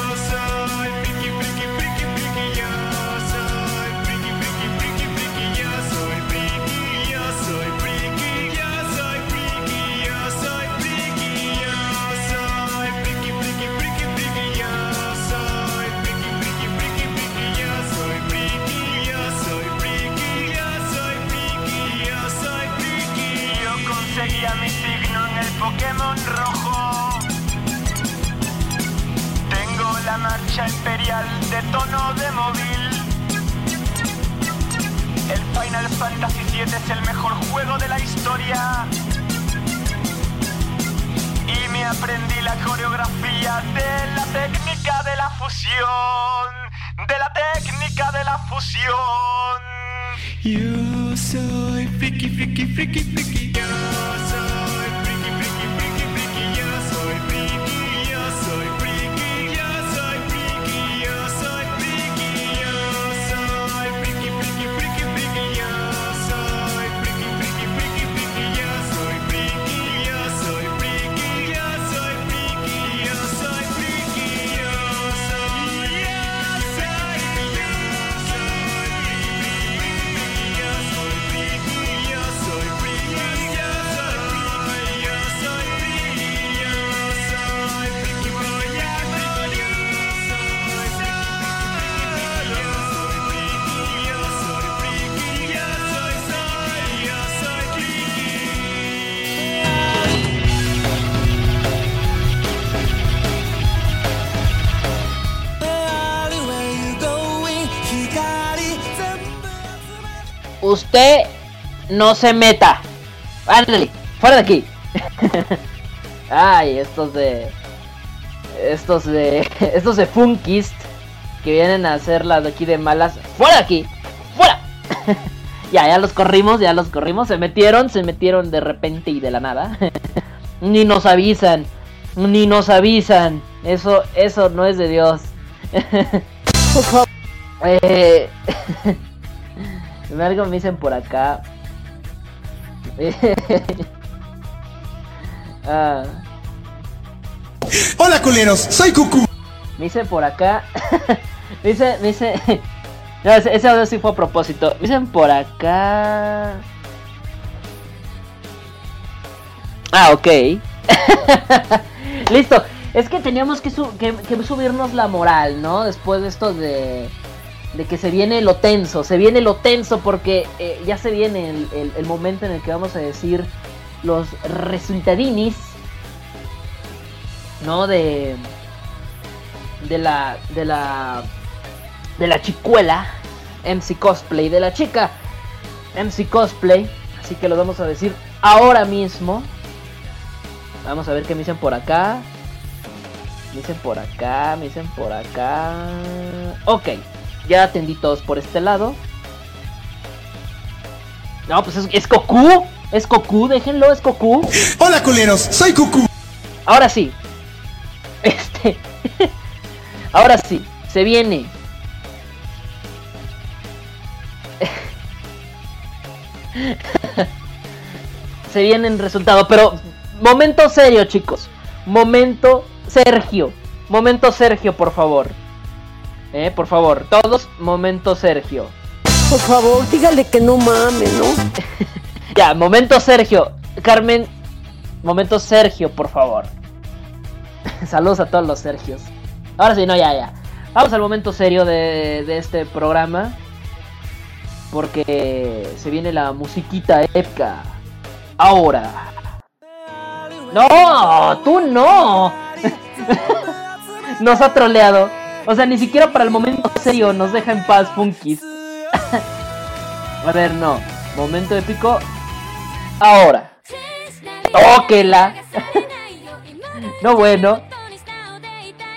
Rojo. Tengo la marcha imperial de tono de móvil. El Final Fantasy VII es el mejor juego de la historia. Y me aprendí la coreografía de la técnica de la fusión. De la técnica de la fusión. Yo soy friki, friki, friki, friki, usted no se meta. Ándale, fuera de aquí. Ay, estos de. Estos de. Estos de Funkist. Que vienen a hacer las de aquí de malas. ¡Fuera de aquí! ¡Fuera! ya, ya los corrimos, ya los corrimos. Se metieron, se metieron de repente y de la nada. ni nos avisan. Ni nos avisan. Eso, eso no es de Dios. Eh, algo me dicen por acá. Ah, Hola culeros, soy Cucu. me dice por acá. me dice, me dice. No, ese, ese audio sí fue a propósito. Me dicen por acá. Ah, ok. Listo. Es que teníamos que, su- que- que subirnos la moral, ¿no? Después de esto de, de que se viene lo tenso. Se viene lo tenso porque eh, ya se viene el, el- momento en el que vamos a decir los resultadinis, ¿no? De, de la, de la, de la chicuela MC Cosplay, de la chica MC Cosplay. Así que lo vamos a decir ahora mismo. Vamos a ver qué me dicen por acá. Me dicen por acá, me dicen por acá. Ok, ya atendí todos por este lado. No, pues es, es Goku. Es Goku, déjenlo, es Goku. Hola culeros, soy Cucu. Ahora sí. Este. Ahora sí, se viene. se viene el resultado, pero momento serio, chicos. Momento Sergio. Momento Sergio, por favor. Eh, por favor, todos, momento Sergio. Por favor, dígale que no mames, ¿no? Ya, momento Sergio. Carmen, momento Sergio, por favor. Saludos a todos los Sergios. Ahora sí, no, ya, ya. Vamos al momento serio de, de este programa. Porque se viene la musiquita épica. Ahora. No, tú no. nos ha troleado. O sea, ni siquiera para el momento serio nos deja en paz Funkis. A ver, no. Momento épico. Ahora. Oh, que la. no, bueno.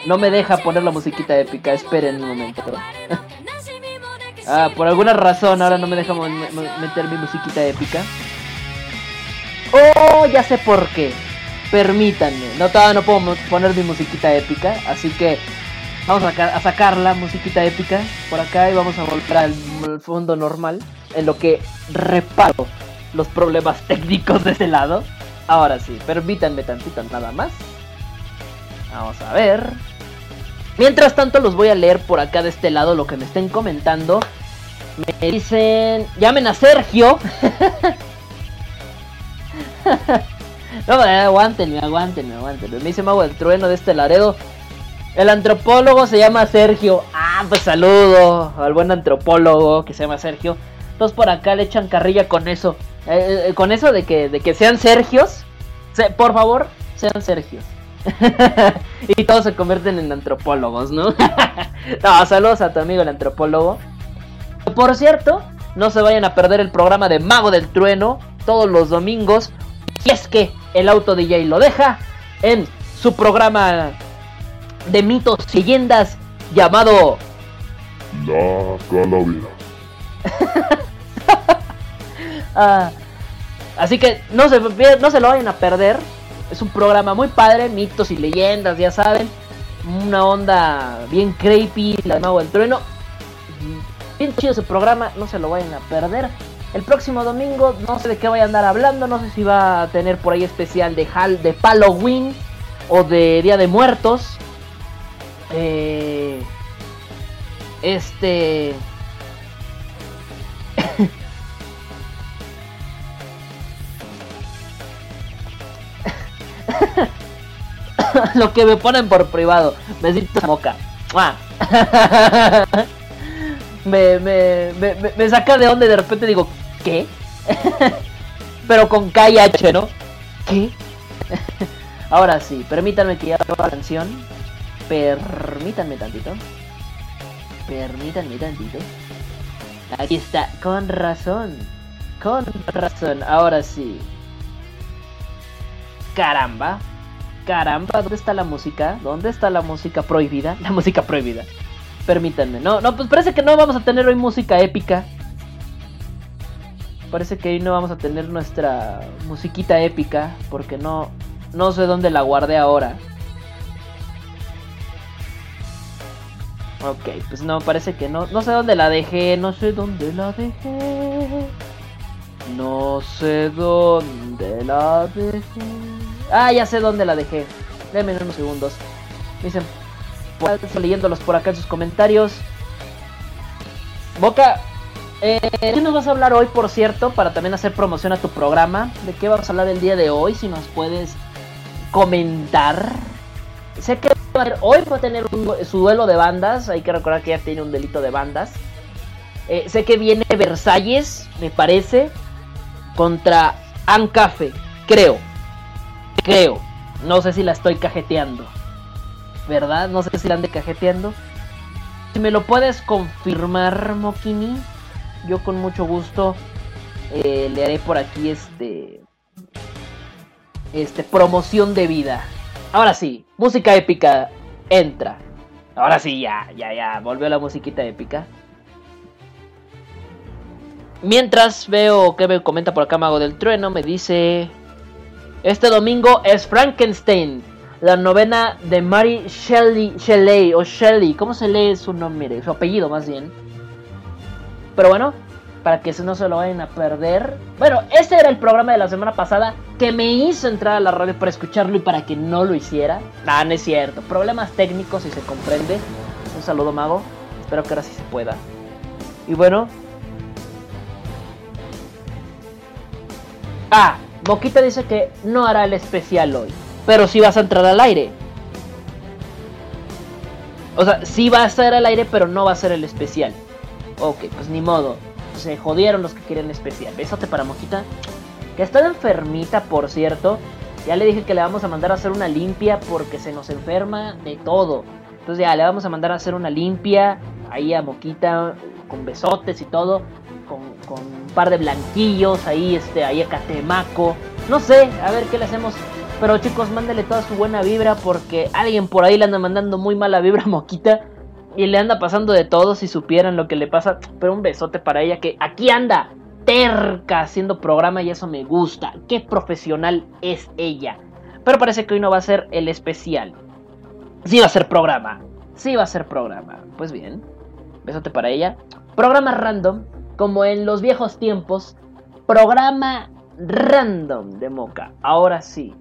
No me deja poner la musiquita épica. Esperen un momento. ah, por alguna razón ahora no me deja meter mi musiquita épica. Oh, ya sé por qué. Permítanme. No, todavía no puedo poner mi musiquita épica. Así que vamos a, sacar- la musiquita épica por acá y vamos a volver al, fondo normal. En lo que reparo los problemas técnicos de ese lado. Ahora sí, permítanme tantito nada más. Vamos a ver. Mientras tanto los voy a leer por acá de este lado lo que me estén comentando. Me dicen, llamen a Sergio. no, eh, aguántenme, aguántenme, aguántenme. Me dice Mago del Trueno de este Laredo. El antropólogo se llama Sergio. Ah, pues saludo al buen antropólogo que se llama Sergio. Todos por acá le echan carrilla con eso. Eh, eh, con eso de que, de que sean Sergios. Se- por favor, sean Sergios. y todos se convierten en antropólogos, ¿no? no, saludos a tu amigo el antropólogo. Por cierto, no se vayan a perder el programa de Mago del Trueno todos los domingos. Y es que el auto DJ lo deja en su programa de mitos y leyendas llamado La calavera. Ah, así que no se, no se lo vayan a perder. Es un programa muy padre, mitos y leyendas, ya saben. Una onda bien creepy, la Mago del Trueno. Bien chido ese programa, no se lo vayan a perder. El próximo domingo no sé de qué voy a andar hablando, no sé si va a tener por ahí especial de, Hal, de Halloween o de Día de Muertos. Eh, este... lo que me ponen por privado. Besitos a. ¡Mua! me, me, me, me- saca de onda y de repente digo, ¿qué? Pero con K y H, ¿no? ¿Qué? Ahora sí, permítanme que ya la canción. Permítanme tantito. Permítanme tantito. Aquí está, con razón. Con razón, ahora sí. Caramba. Caramba, ¿dónde está la música? ¿Dónde está la música prohibida? La música prohibida. Permítanme. No, no, pues parece que no vamos a tener hoy música épica. Parece que hoy no vamos a tener nuestra musiquita épica. Porque no. No sé dónde la guardé ahora. Ok, pues no, parece que no. No sé dónde la dejé. No sé dónde la dejé. No sé dónde la dejé. Ah, ya sé dónde la dejé. Denme unos segundos. Dicen, pues, leyéndolos por acá en sus comentarios. Boca, eh, ¿qué nos vas a hablar hoy, por cierto? Para también hacer promoción a tu programa. ¿De qué vamos a hablar el día de hoy? Si nos puedes comentar. Sé que hoy va a tener su duelo de bandas. Hay que recordar que ya tiene un delito de bandas. Eh, sé que viene Versalles, me parece, contra Ancafe, creo. Creo. No sé si la estoy cajeteando. ¿Verdad? No sé si la ande cajeteando. Si me lo puedes confirmar, Mokini, yo con mucho gusto eh, le haré por aquí este. Este, promoción de vida. Ahora sí, música épica entra. Ahora sí, ya, ya, ya, volvió la musiquita épica. Mientras veo que me comenta por acá Mago del Trueno, me dice... Este domingo es Frankenstein, la novena de Mary Shelley, Shelley o Shelley, ¿cómo se lee su nombre? Su apellido más bien. Pero bueno, para que no se lo vayan a perder. Bueno, ese era el programa de la semana pasada que me hizo entrar a la radio para escucharlo y para que no lo hiciera. Ah, no es cierto. Problemas técnicos, si se comprende. Un saludo, mago. Espero que ahora sí se pueda. Y bueno. Ah, Boquita dice que no hará el especial hoy. Pero sí vas a entrar al aire. O sea, sí va a estar al aire, pero no va a ser el especial. Ok, pues ni modo. Se jodieron los que quieren especial. Besote para Moquita. Que está enfermita, por cierto. Ya le dije que le vamos a mandar a hacer una limpia porque se nos enferma de todo. Entonces ya le vamos a mandar a hacer una limpia ahí a Moquita con besotes y todo. Con, con un par de blanquillos ahí, este, ahí a Catemaco. No sé, a ver qué le hacemos. Pero chicos, mándale toda su buena vibra porque alguien por ahí le anda mandando muy mala vibra a Moquita. Y le anda pasando de todo si supieran lo que le pasa. Pero un besote para ella que aquí anda terca haciendo programa y eso me gusta. Qué profesional es ella. Pero parece que hoy no va a ser el especial. Sí va a ser programa. Sí va a ser programa. Pues bien. Besote para ella. Programa random. Como en los viejos tiempos. Programa random de Moca. Ahora sí.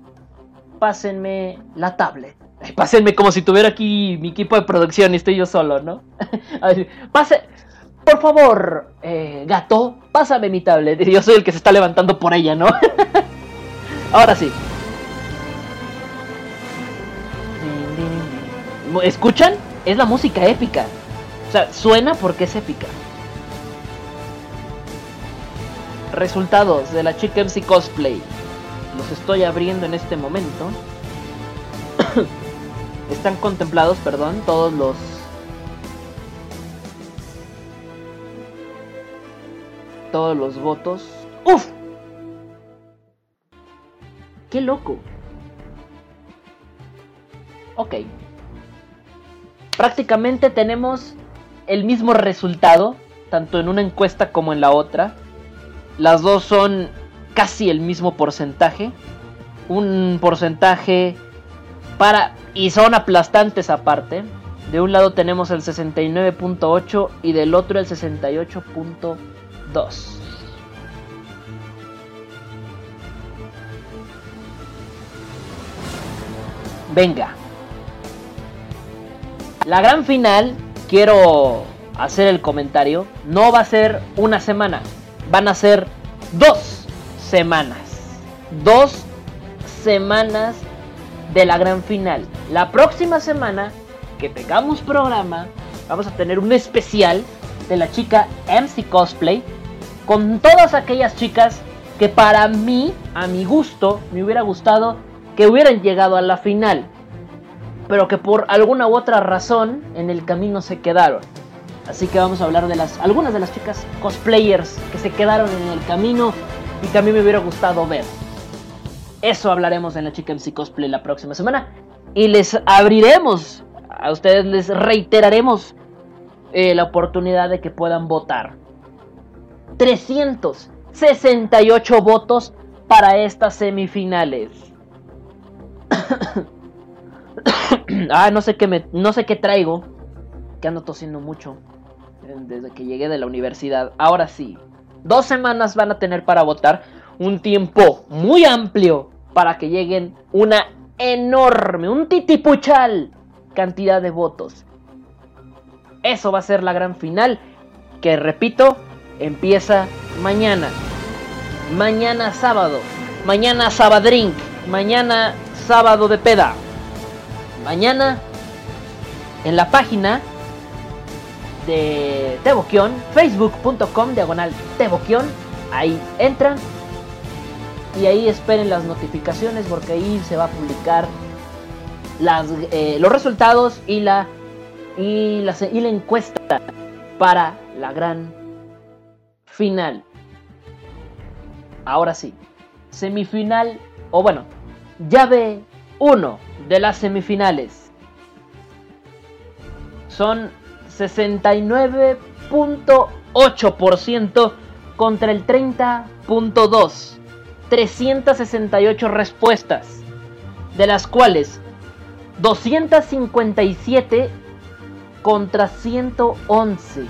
Pásenme la tablet. Pásenme como si tuviera aquí mi equipo de producción y estoy yo solo, ¿no? Pase, por favor, eh, gato, pásame mi tablet. Yo soy el que se está levantando por ella, ¿no? Ahora sí. ¿Escuchan? Es la música épica. O sea, suena porque es épica. Resultados de la chica MC Cosplay. Los estoy abriendo en este momento. Están contemplados, perdón, todos los... Todos los votos. ¡Uf! ¡Qué loco! Ok. Prácticamente tenemos el mismo resultado, tanto en una encuesta como en la otra. Las dos son casi el mismo porcentaje. Un porcentaje para... Y son aplastantes aparte. De un lado tenemos el 69.8 y del otro el 68.2. Venga. La gran final, quiero hacer el comentario, no va a ser una semana, van a ser dos semanas. Dos semanas de la gran final. La próxima semana que tengamos programa, vamos a tener un especial de la chica MC Cosplay con todas aquellas chicas que para mí, a mi gusto, me hubiera gustado que hubieran llegado a la final, pero que por alguna u otra razón en el camino se quedaron. Así que vamos a hablar de las algunas de las chicas cosplayers que se quedaron en el camino y que a mí me hubiera gustado ver. Eso hablaremos en la Chica MC Cosplay la próxima semana. Y les abriremos, a ustedes les reiteraremos eh, la oportunidad de que puedan votar. 368 votos para estas semifinales. ah, no sé qué me, no sé qué traigo, que ando tosiendo mucho eh, desde que llegué de la universidad. Ahora sí, dos semanas van a tener para votar, un tiempo muy amplio para que lleguen una enorme, un titipuchal cantidad de votos. Eso va a ser la gran final, que repito, empieza mañana. Mañana sábado. Mañana sabadrink. Mañana sábado de peda. Mañana en la página de Teboquión, facebook.com diagonal Teboquión. Ahí entran y ahí esperen las notificaciones porque ahí se va a publicar las, eh, los resultados y la, y, la, y la encuesta para la gran final. Ahora sí, semifinal, o bueno, llave 1 de las semifinales. Son 69.8% contra el 30.2%. 368 respuestas, de las cuales 257 contra 111.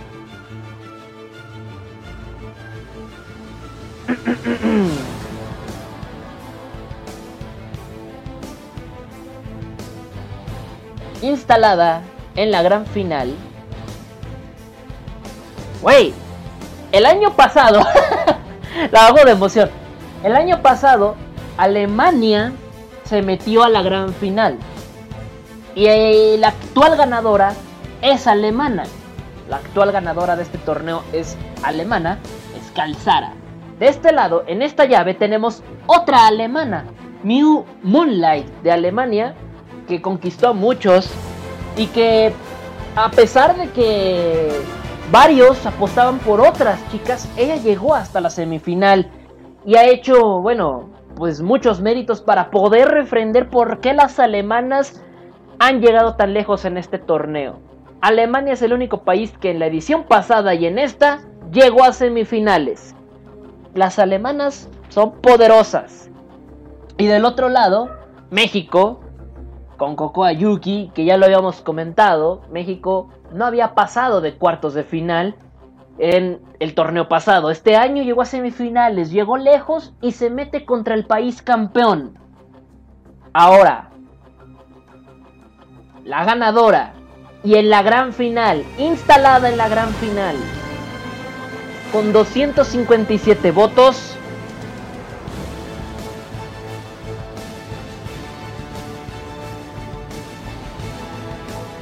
Instalada en la gran final. Wey, el año pasado, la hago de emoción. El año pasado, Alemania se metió a la gran final. Y eh, la actual ganadora es alemana. La actual ganadora de este torneo es alemana, es Calzara. De este lado, en esta llave, tenemos otra alemana, Miu Moonlight de Alemania, que conquistó a muchos y que, a pesar de que varios apostaban por otras chicas, ella llegó hasta la semifinal y ha hecho, bueno, pues muchos méritos para poder refrender por qué las alemanas han llegado tan lejos en este torneo. Alemania es el único país que en la edición pasada y en esta llegó a semifinales. Las alemanas son poderosas. Y del otro lado, México, con Cocoa Yuki, que ya lo habíamos comentado, México no había pasado de cuartos de final en el torneo pasado. Este año llegó a semifinales, llegó lejos y se mete contra el país campeón. Ahora, la ganadora y en la gran final, instalada en la gran final, con 257 votos.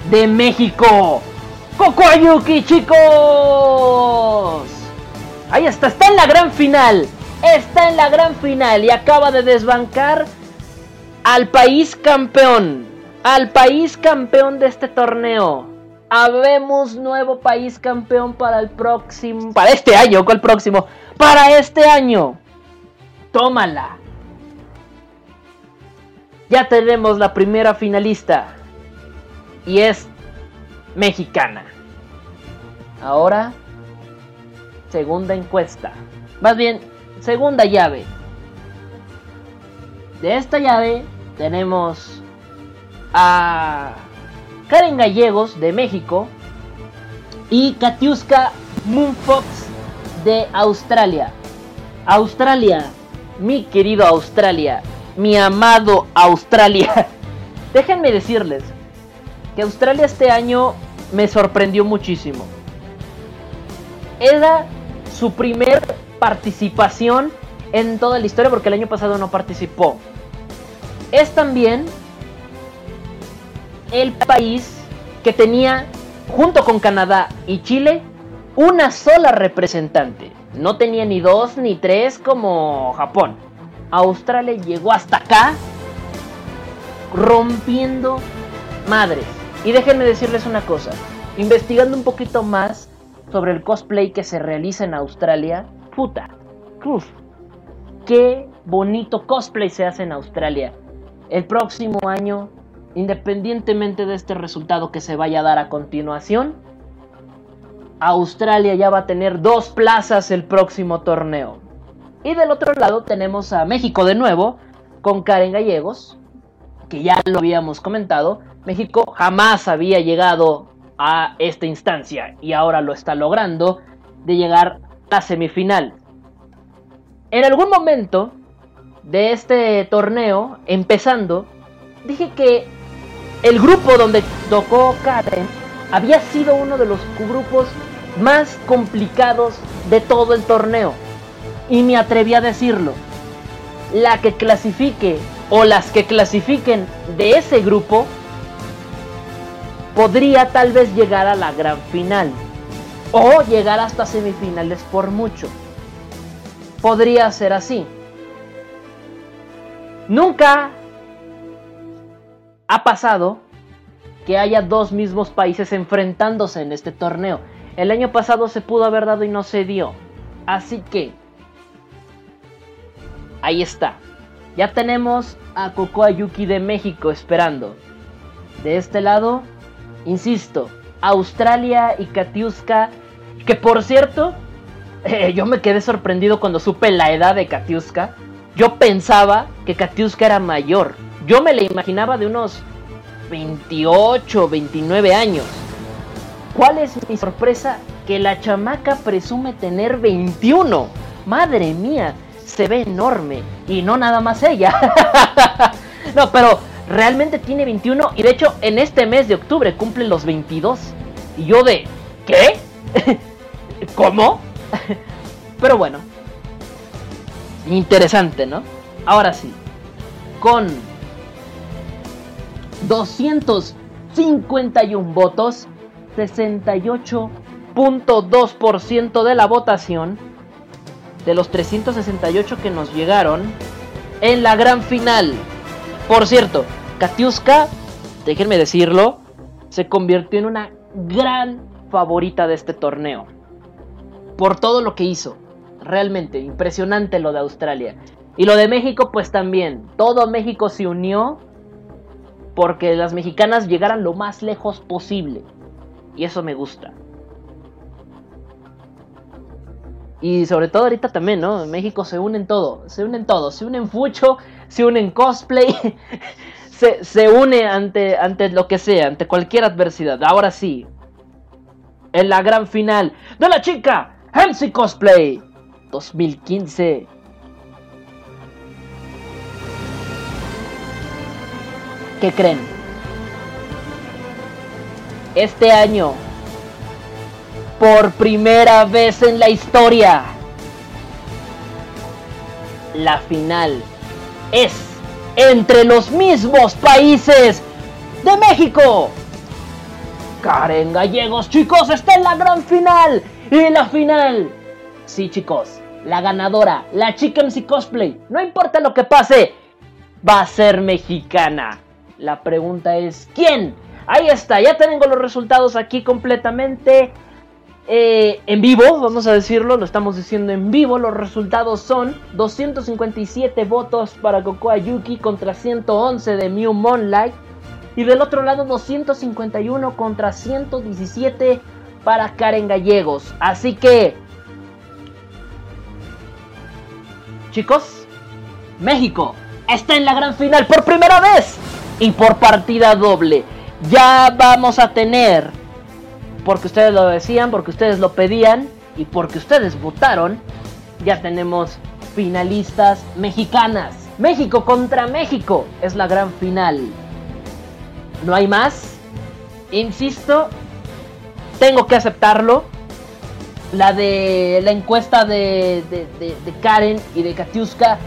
De México, Kokoayuki, chicos. Ahí está, está en la gran final. Está en la gran final y acaba de desbancar al país campeón. Al país campeón de este torneo. Habemos nuevo país campeón para el próximo. Para este año, ¿cuál próximo? Para este año. Tómala. Ya tenemos la primera finalista. Y es mexicana. Ahora, segunda encuesta. Más bien, segunda llave. De esta llave tenemos a Karen Gallegos de México y Katiuska Moonfox de Australia. Australia, mi querido Australia, mi amado Australia. Déjenme decirles que Australia este año me sorprendió muchísimo. Era su primer participación en toda la historia porque el año pasado no participó. Es también el país que tenía, junto con Canadá y Chile, una sola representante. No tenía ni dos ni tres como Japón. Australia llegó hasta acá rompiendo madres. Y déjenme decirles una cosa. investigando un poquito más sobre el cosplay que se realiza en Australia, puta, uf, qué bonito cosplay se hace en Australia. El próximo año, independientemente de este resultado que se vaya a dar a continuación, Australia ya va a tener dos plazas el próximo torneo. Y del otro lado tenemos a México de nuevo, con Karen Gallegos, que ya lo habíamos comentado. México jamás había llegado a esta instancia y ahora lo está logrando de llegar a semifinal. En algún momento de este torneo, empezando, dije que el grupo donde tocó Karen había sido uno de los grupos más complicados de todo el torneo. Y me atreví a decirlo. La que clasifique o las que clasifiquen de ese grupo podría tal vez llegar a la gran final. O llegar hasta semifinales por mucho. Podría ser así. Nunca ha pasado que haya dos mismos países enfrentándose en este torneo. El año pasado se pudo haber dado y no se dio. Así que... Ahí está. Ya tenemos a Cocoa Yuki de México esperando. De este lado, insisto, Australia y Katiuska. Que por cierto, eh, yo me quedé sorprendido cuando supe la edad de Katiuska. Yo pensaba que Katiuska era mayor. Yo me la imaginaba de unos 28, 29 años. ¿Cuál es mi sorpresa? Que la chamaca presume tener 21. Madre mía, se ve enorme. Y no nada más ella. no, pero realmente tiene 21 y de hecho en este mes de octubre cumple los 22. Y yo de, ¿qué? ¿Cómo? pero bueno. Interesante, ¿no? Ahora sí. Con 251 votos, 68.2% de la votación de los 368 que nos llegaron en la gran final. Por cierto, Katiuska, déjenme decirlo, se convirtió en una gran favorita de este torneo. Por todo lo que hizo. Realmente impresionante lo de Australia. Y lo de México pues también. Todo México se unió porque las mexicanas llegaran lo más lejos posible. Y eso me gusta. Y sobre todo ahorita también, ¿no? En México se unen todo, se unen todos, se unen fucho, se unen cosplay, se, se une ante, ante lo que sea, ante cualquier adversidad. Ahora sí, en la gran final de la chica MC Cosplay 2015. ¿Qué creen? Este año, por primera vez en la historia, la final es entre los mismos países de México. Karen Gallegos, chicos, está en la gran final. Y la final, sí, chicos, la ganadora, la chica MC Cosplay, no importa lo que pase, va a ser mexicana. La pregunta es, ¿quién? Ahí está, ya tengo los resultados aquí completamente eh, en vivo, vamos a decirlo, lo estamos diciendo en vivo. Los resultados son 257 votos para Cocoa Yuki contra 111 de Mew Moonlight. Y del otro lado 251 contra 117 para Karen Gallegos. Así que... Chicos, México está en la gran final por primera vez y por partida doble. Ya vamos a tener, porque ustedes lo decían, porque ustedes lo pedían y porque ustedes votaron, ya tenemos finalistas mexicanas. México contra México es la gran final. No hay más. Insisto, tengo que aceptarlo. La de la encuesta de, de, de, Karen y de Katiuska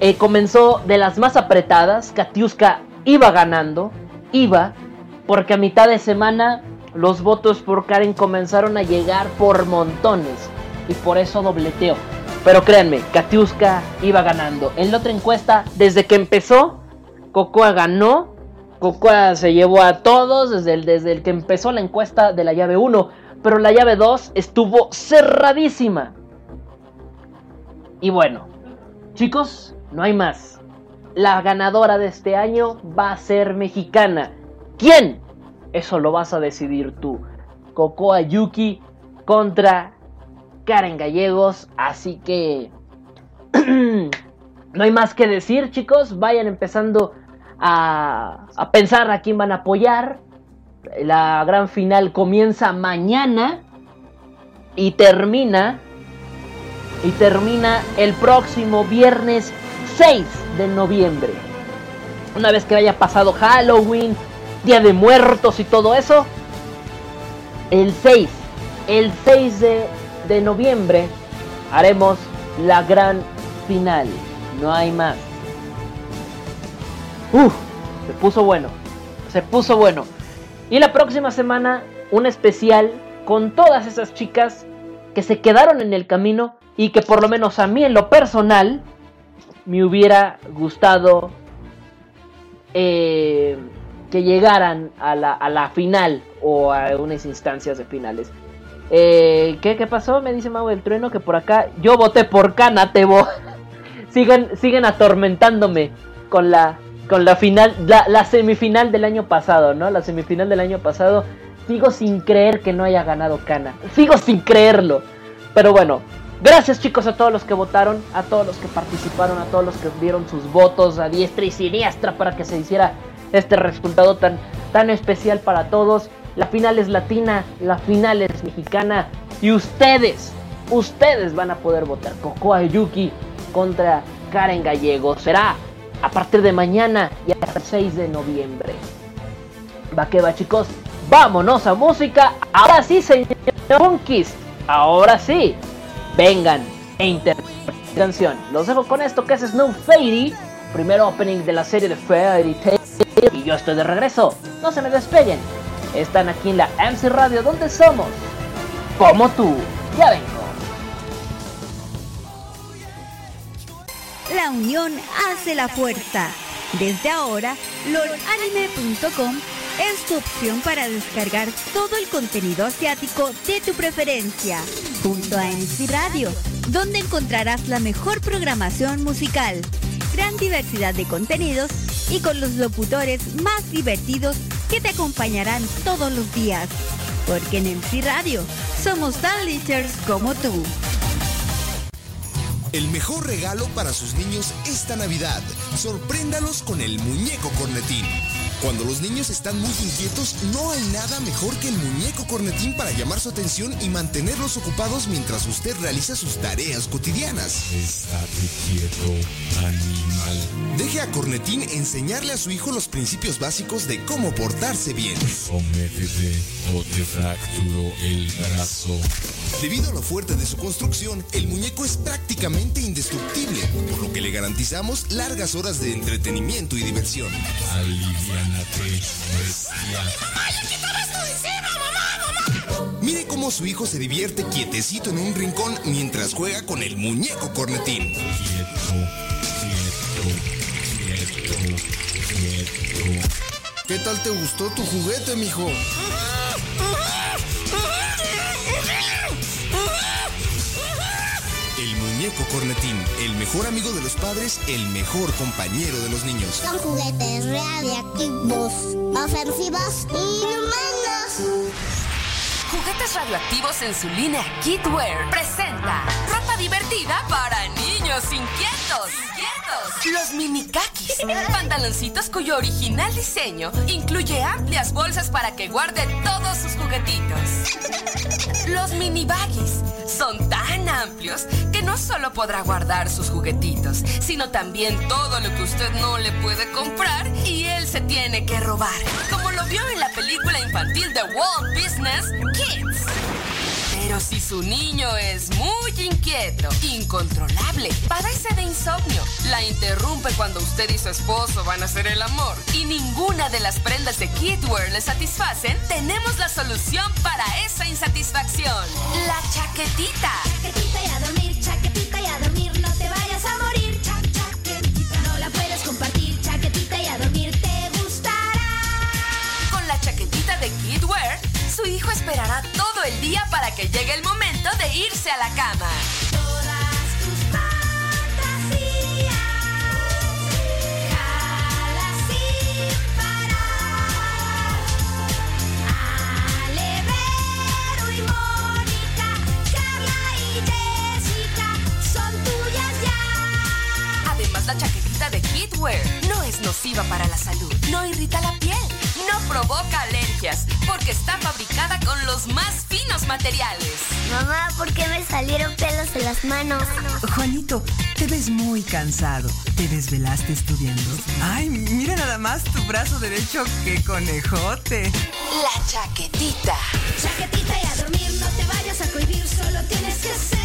eh, comenzó de las más apretadas. Katiuska iba ganando, iba, porque a mitad de semana los votos por Karen comenzaron a llegar por montones y por eso dobleteo. Pero créanme, Katiuska iba ganando. En la otra encuesta, desde que empezó, Cocoa ganó Cocoa se llevó a todos desde el, desde el que empezó la encuesta de la llave 1, pero la llave 2 estuvo cerradísima. Y bueno, chicos, no hay más. La ganadora de este año va a ser mexicana. ¿Quién? Eso lo vas a decidir tú. Cocoa Yuki contra Karen Gallegos. Así que... no hay más que decir, chicos. Vayan empezando a, a pensar a quién van a apoyar. La gran final comienza mañana y termina y termina el próximo viernes 6 de noviembre. Una vez que haya pasado Halloween, Día de Muertos y todo eso, el 6, el 6 de, de noviembre haremos la gran final. No hay más. Uf, se puso bueno. Se puso bueno. Y la próxima semana un especial con todas esas chicas que se quedaron en el camino y que por lo menos a mí en lo personal me hubiera gustado eh, que llegaran a la, a la, final o a unas instancias de finales. Eh, ¿qué, ¿qué, pasó? Me dice Mau del Trueno que por acá yo voté por Canatebo. siguen, siguen atormentándome con la, con la final, la, la, semifinal del año pasado, ¿no? La semifinal del año pasado. Sigo sin creer que no haya ganado Cana. Sigo sin creerlo. Pero bueno, gracias chicos a todos los que votaron, a todos los que participaron, a todos los que dieron sus votos a diestra y siniestra para que se hiciera este resultado tan, tan especial para todos. La final es latina, la final es mexicana y ustedes, ustedes van a poder votar. Cocoa Yuki contra Karen Gallego. Será a partir de mañana y hasta el 6 de noviembre. Va que va chicos, vámonos a música. Ahora sí, señor Conquist. Ahora sí, vengan e interpreten canción. Los dejo con esto que es Snow Fairy, primer opening de la serie de Fairy Tail. Y yo estoy de regreso, no se me despeguen. Están aquí en la MC Radio donde somos como tú. Ya vengo. La unión hace la fuerza. Desde ahora, loranime.com es tu opción para descargar todo el contenido asiático de tu preferencia, junto a MC Radio, donde encontrarás la mejor programación musical, gran diversidad de contenidos y con los locutores más divertidos que te acompañarán todos los días. Porque en MC Radio somos tan lichers como tú. El mejor regalo para sus niños esta Navidad. Sorpréndalos con el muñeco cornetín. Cuando los niños están muy inquietos, no hay nada mejor que el muñeco cornetín para llamar su atención y mantenerlos ocupados mientras usted realiza sus tareas cotidianas. Estate quieto, animal. Deje a Cornetín enseñarle a su hijo los principios básicos de cómo portarse bien. Sométete o te fracturo el brazo. Debido a lo fuerte de su construcción, el muñeco es prácticamente indestructible, por lo que le garantizamos largas horas de entretenimiento y diversión. Aliviánate, bestia. ¡Mamá, ya quítame esto de encima, mamá, mamá! Mire cómo su hijo se divierte quietecito en un rincón mientras juega con el muñeco cornetín. Quieto, quieto, quieto, quieto. ¿Qué tal te gustó tu juguete, mijo? Muñeco cornetín, el mejor amigo de los padres, el mejor compañero de los niños. Son juguetes radioactivos, ofensivos y humanos. Juguetes radioactivos en su línea Kidwear presenta ropa divertida para niños inquietos. Inquietos. Los mini kakis, pantaloncitos cuyo original diseño incluye amplias bolsas para que guarde todos sus juguetitos. Los mini baggies son tan amplios que no solo podrá guardar sus juguetitos, sino también todo lo que usted no le puede comprar y él se tiene que robar, como lo vio en la película infantil de Walt Business Kids. Pero si su niño es muy inquieto, incontrolable, padece de insomnio, la interrumpe cuando usted y su esposo van a hacer el amor y ninguna de las prendas de Kidwear le satisfacen, tenemos la solución para esa insatisfacción. La chaquetita. Chaquetita y a dormir, chaquetita llega el momento de irse a la cama. Todas tus fantasías, jala sin parar. Ale, Vero y Mónica, De Kidwear no es nociva para la salud, no irrita la piel, no provoca alergias, porque está fabricada con los más finos materiales. Mamá, ¿por qué me salieron pelos en las manos? Juanito, te ves muy cansado. ¿Te desvelaste estudiando? Ay, mira nada más tu brazo derecho, qué conejote. La chaquetita. Chaquetita y a dormir, no te vayas a cohibir, solo tienes que sentir.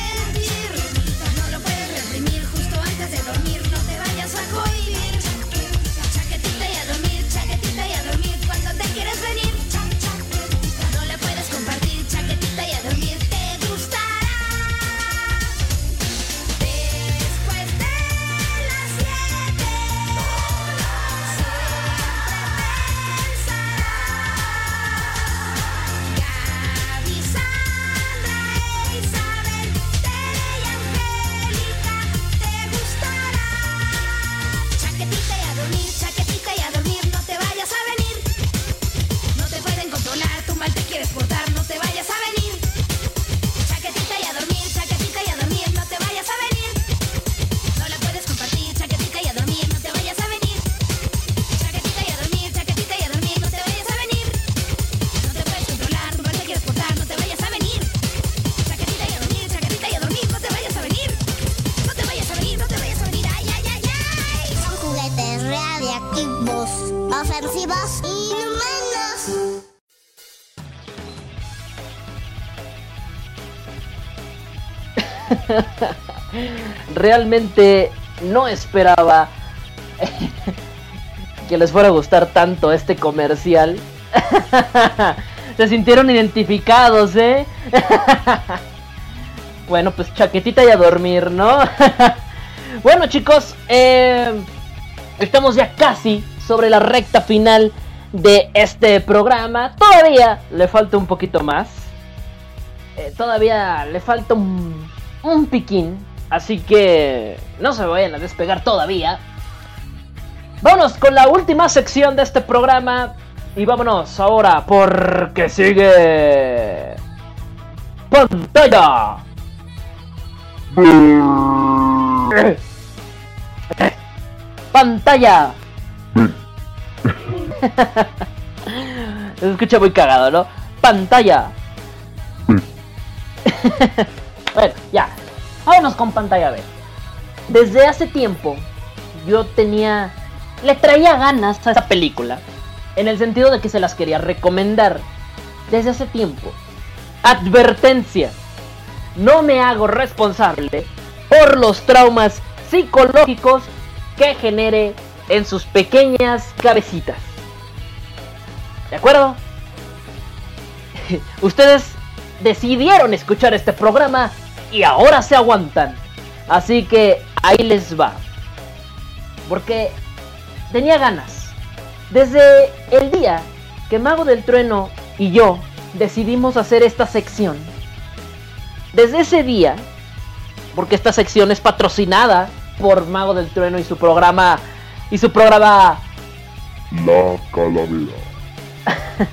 Ofensivos. Realmente no esperaba que les fuera a gustar tanto este comercial. Se sintieron identificados, ¿eh? bueno, pues chaquetita y a dormir, ¿no? bueno, chicos, eh, estamos ya casi sobre la recta final de este programa. Todavía le falta un poquito más. Eh, todavía le falta un, un piquín. Así que no se vayan a despegar todavía. Vámonos con la última sección de este programa. Y vámonos ahora porque sigue. Pantalla. Pantalla. Se escucha muy cagado, ¿no? Pantalla. bueno, ya. Vámonos con pantalla B. Desde hace tiempo yo tenía... Le traía ganas a esa película. En el sentido de que se las quería recomendar. Desde hace tiempo. Advertencia. No me hago responsable por los traumas psicológicos que genere en sus pequeñas cabecitas. ¿De acuerdo? Ustedes decidieron escuchar este programa y ahora se aguantan. Así que ahí les va. Porque tenía ganas. Desde el día que Mago del Trueno y yo decidimos hacer esta sección. Desde ese día, porque esta sección es patrocinada por Mago del Trueno y su programa y su programa La calavera.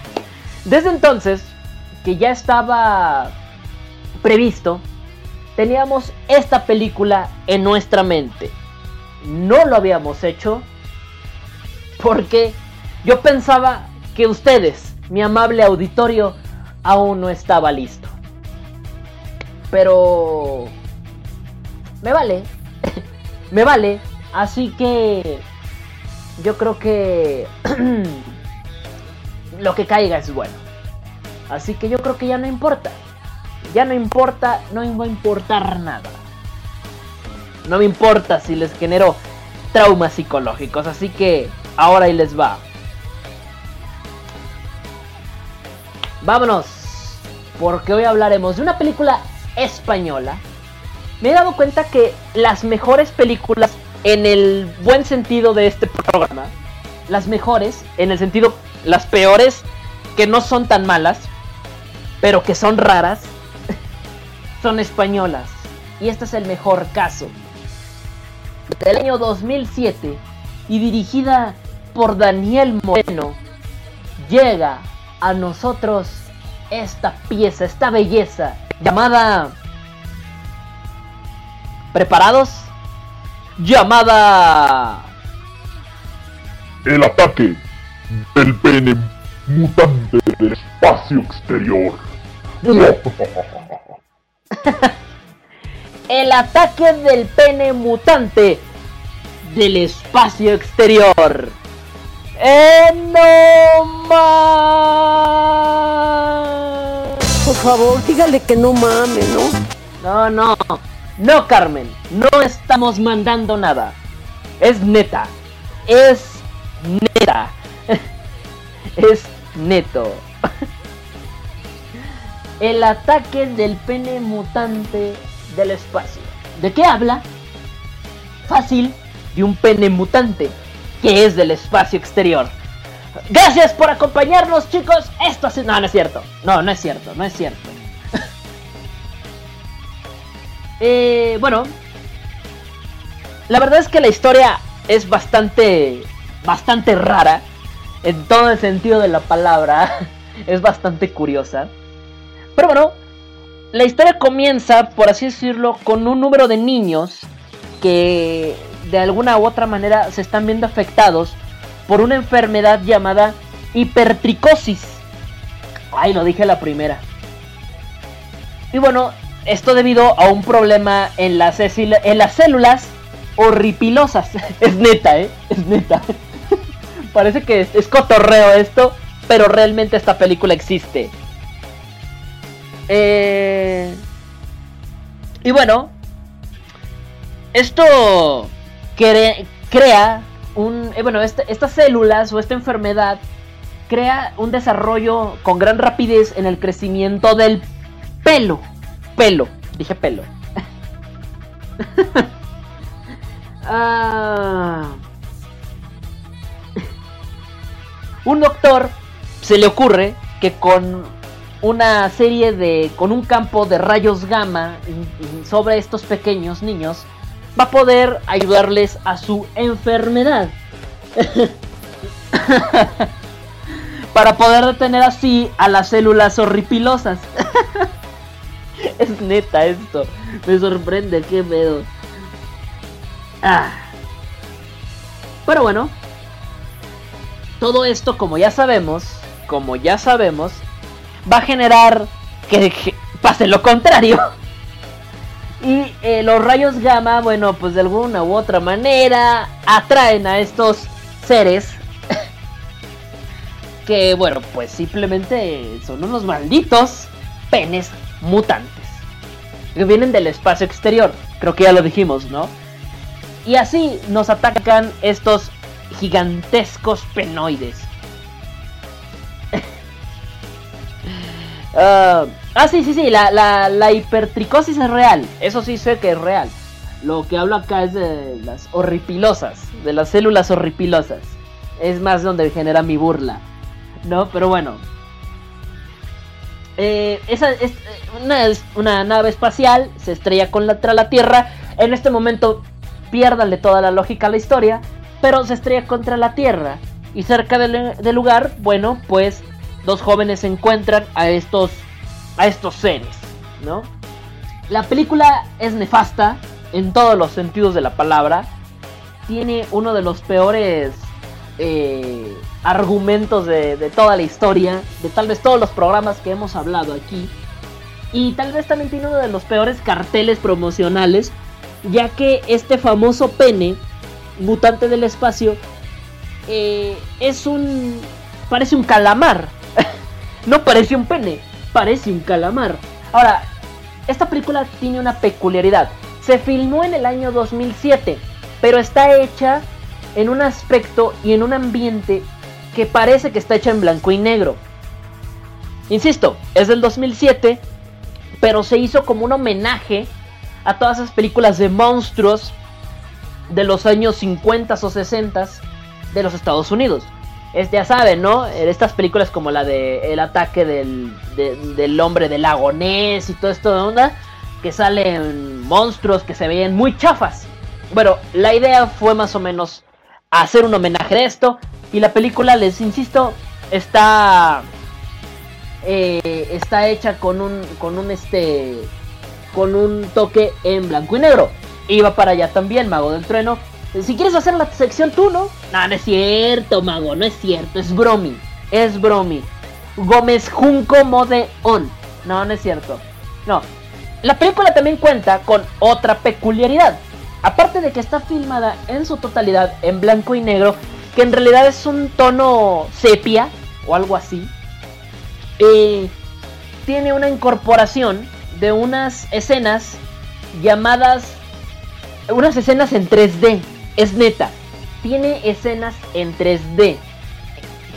Desde entonces, que ya estaba previsto, teníamos esta película en nuestra mente. No lo habíamos hecho porque yo pensaba que ustedes, mi amable auditorio, aún no estaba listo. Pero... Me vale. me vale. Así que... Yo creo que... lo que caiga es bueno. Así que yo creo que ya no importa. Ya no importa, no va a importar nada. No me importa si les genero traumas psicológicos. Así que ahora ahí les va. Vámonos. Porque hoy hablaremos de una película española. Me he dado cuenta que las mejores películas, en el buen sentido de este programa, las mejores, en el sentido, las peores, que no son tan malas, pero que son raras, son españolas. Y este es el mejor caso. Del año 2007 y dirigida por Daniel Moreno, llega a nosotros esta pieza, esta belleza llamada... ¿Preparados? Llamada... El ataque del pene mutante del espacio exterior. El ataque del pene mutante del espacio exterior. ¡Eh, no más! Por favor, dígale que no mame, ¿no? No, no. No, Carmen. No estamos mandando nada. Es neta. Es neta. es neto. El ataque del pene mutante del espacio. ¿De qué habla? Fácil, de un pene mutante que es del espacio exterior. Gracias por acompañarnos, chicos. Esto es... No, no es cierto. No, no es cierto, no es cierto. Eh, bueno, la verdad es que la historia es bastante, bastante rara. En todo el sentido de la palabra. es bastante curiosa. Pero bueno, la historia comienza, por así decirlo, con un número de niños que de alguna u otra manera se están viendo afectados por una enfermedad llamada hipertricosis. Ay, lo dije la primera. Y bueno, esto debido a un problema en las, células horripilosas. Es neta, ¿eh? Es neta. Parece que es, cotorreo esto, pero realmente esta película existe. Eh... Y bueno, esto cre- crea un... eh, bueno, este- estas células o esta enfermedad crea un desarrollo con gran rapidez en el crecimiento del pelo. Pelo, dije pelo. Ah. Un doctor se le ocurre que con una serie de. con un campo de rayos gamma sobre estos pequeños niños va a poder ayudarles a su enfermedad. Para poder detener así a las células horripilosas. es neta esto. Me sorprende, qué pedo. Ah. Pero bueno. Todo esto, como ya sabemos, como ya sabemos, va a generar que, pase lo contrario. Y eh, los rayos gamma, bueno, pues de alguna u otra manera atraen a estos seres que, bueno, pues simplemente son unos malditos penes mutantes. Que vienen del espacio exterior. Creo que ya lo dijimos, ¿no? Y así nos atacan estos gigantescos penoides. Ah, ah, sí, sí, sí, la, la, la hipertricosis es real. Eso sí sé que es real. Lo que hablo acá es de las horripilosas, de las células horripilosas. Es más donde genera mi burla. ¿No? Pero bueno. Eh, esa es eh, una, una nave espacial, se estrella contra la Tierra. En este momento, piérdanle toda la lógica a la historia, pero se estrella contra la Tierra. Y cerca del, lugar, bueno, pues dos jóvenes encuentran a estos, a estos seres, ¿no? La película es nefasta en todos los sentidos de la palabra. Tiene uno de los peores eh, argumentos de, toda la historia, de tal vez todos los programas que hemos hablado aquí. Y tal vez también tiene uno de los peores carteles promocionales, ya que este famoso pene, mutante del espacio, eh, es un... parece un calamar. no parece un pene, parece un calamar. Ahora, esta película tiene una peculiaridad. Se filmó en el año 2007, pero está hecha en un aspecto y en un ambiente que parece que está hecha en blanco y negro. Insisto, es del 2007, pero se hizo como un homenaje a todas esas películas de monstruos de los años 50 o 60 de los Estados Unidos. Es, ya saben, ¿no? Estas películas como la de El ataque del, de- del hombre del lago Ness y todo esto de onda. que salen monstruos que se veían muy chafas. Bueno, la idea fue más o menos hacer un homenaje de esto. Y la película, les insisto, está. eh, está hecha con un. con un este. con un toque en blanco y negro. Iba para allá también, Mago del Trueno. Si quieres hacer la sección tú, ¿no? No, no es cierto, Mago, no es cierto. Es bromi. Es bromi. Gómez Junco Mode On. No, no es cierto. No. La película también cuenta con otra peculiaridad. Aparte de que está filmada en su totalidad en blanco y negro, que en realidad es un tono sepia o algo así, eh, tiene una incorporación de unas escenas llamadas unas escenas en 3D. Es neta. Tiene escenas en 3D.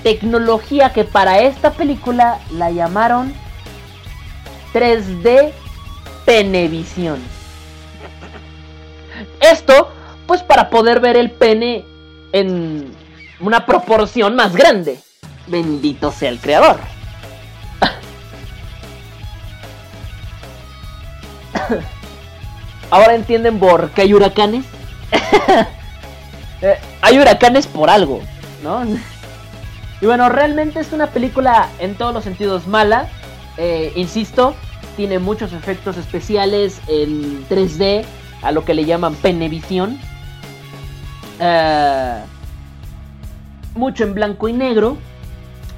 Tecnología que para esta película la llamaron 3D Penevisión. Esto, pues para poder ver el pene en una proporción más grande. Bendito sea el creador. Ahora entienden por qué hay huracanes. Eh, hay huracanes por algo, ¿no? Y bueno, realmente es una película en todos los sentidos mala. Eh, insisto, tiene muchos efectos especiales en 3D, a lo que le llaman penevisión. Eh, mucho en blanco y negro.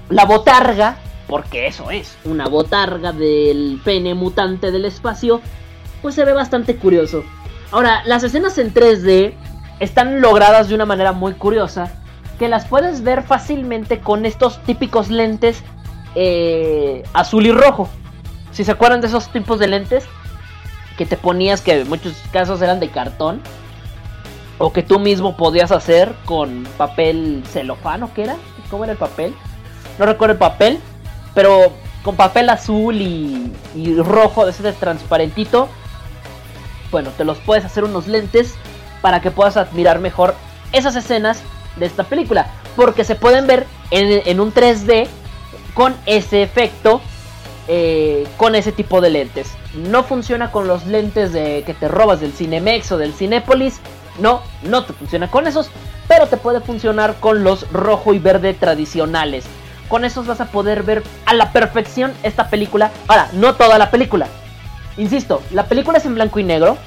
La botarga, porque eso es, una botarga del pene mutante del espacio, pues se ve bastante curioso. Ahora, las escenas en 3D están logradas de una manera muy curiosa, que las puedes ver fácilmente con estos típicos lentes eh, azul y rojo. Si se acuerdan de esos tipos de lentes que te ponías, que en muchos casos eran de cartón, o que tú mismo podías hacer con papel celofán, ¿o qué era? ¿Cómo era el papel? No recuerdo el papel, pero con papel azul y, y rojo de ese transparentito. Bueno, te los puedes hacer unos lentes para que puedas admirar mejor esas escenas de esta película. Porque se pueden ver en, en un 3D con ese efecto, eh, con ese tipo de lentes. No funciona con los lentes de que te robas del Cinemex o del Cinépolis. No, no te funciona con esos, pero te puede funcionar con los rojo y verde tradicionales. Con esos vas a poder ver a la perfección esta película. Ahora, no toda la película. Insisto, la película es en blanco y negro.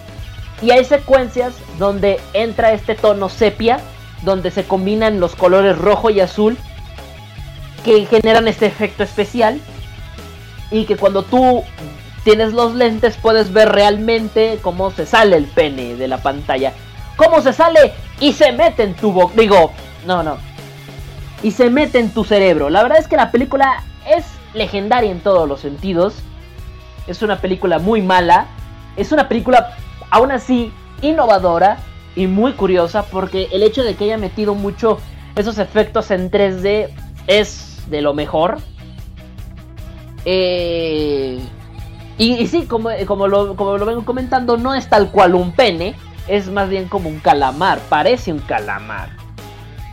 Y hay secuencias donde entra este tono sepia, donde se combinan los colores rojo y azul, que generan este efecto especial. Y que cuando tú tienes los lentes puedes ver realmente cómo se sale el pene de la pantalla. Cómo se sale y se mete en tu boca. Digo, no, no. Y se mete en tu cerebro. La verdad es que la película es legendaria en todos los sentidos. Es una película muy mala. Es una película aún así innovadora y muy curiosa porque el hecho de que haya metido mucho esos efectos en 3D es de lo mejor. Eh, y, y sí, como, como, lo, como lo vengo comentando, no es tal cual un pene, es más bien como un calamar, parece un calamar.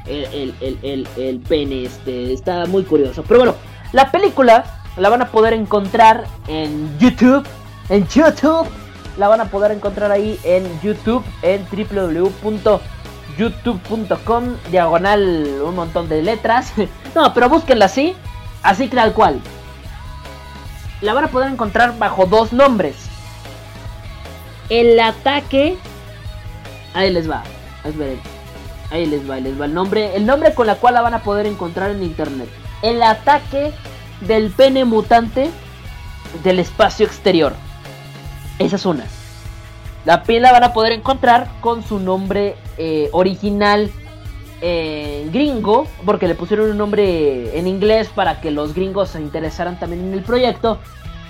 El, el, el, el, pene este, está muy curioso. Pero bueno, la película la van a poder encontrar en YouTube. En YouTube. La van a poder encontrar ahí en YouTube. En www.youtube.com. Diagonal un montón de letras. No, pero búsquenla así. Así tal cual. La van a poder encontrar bajo dos nombres. El ataque. Ahí les va. Ahí les va, ahí les va el nombre. El nombre con la cual la van a poder encontrar en internet. El ataque del pene mutante del espacio exterior. Esa es una. La piel la van a poder encontrar con su nombre eh, original eh, gringo, porque le pusieron un nombre en inglés para que los gringos se interesaran también en el proyecto,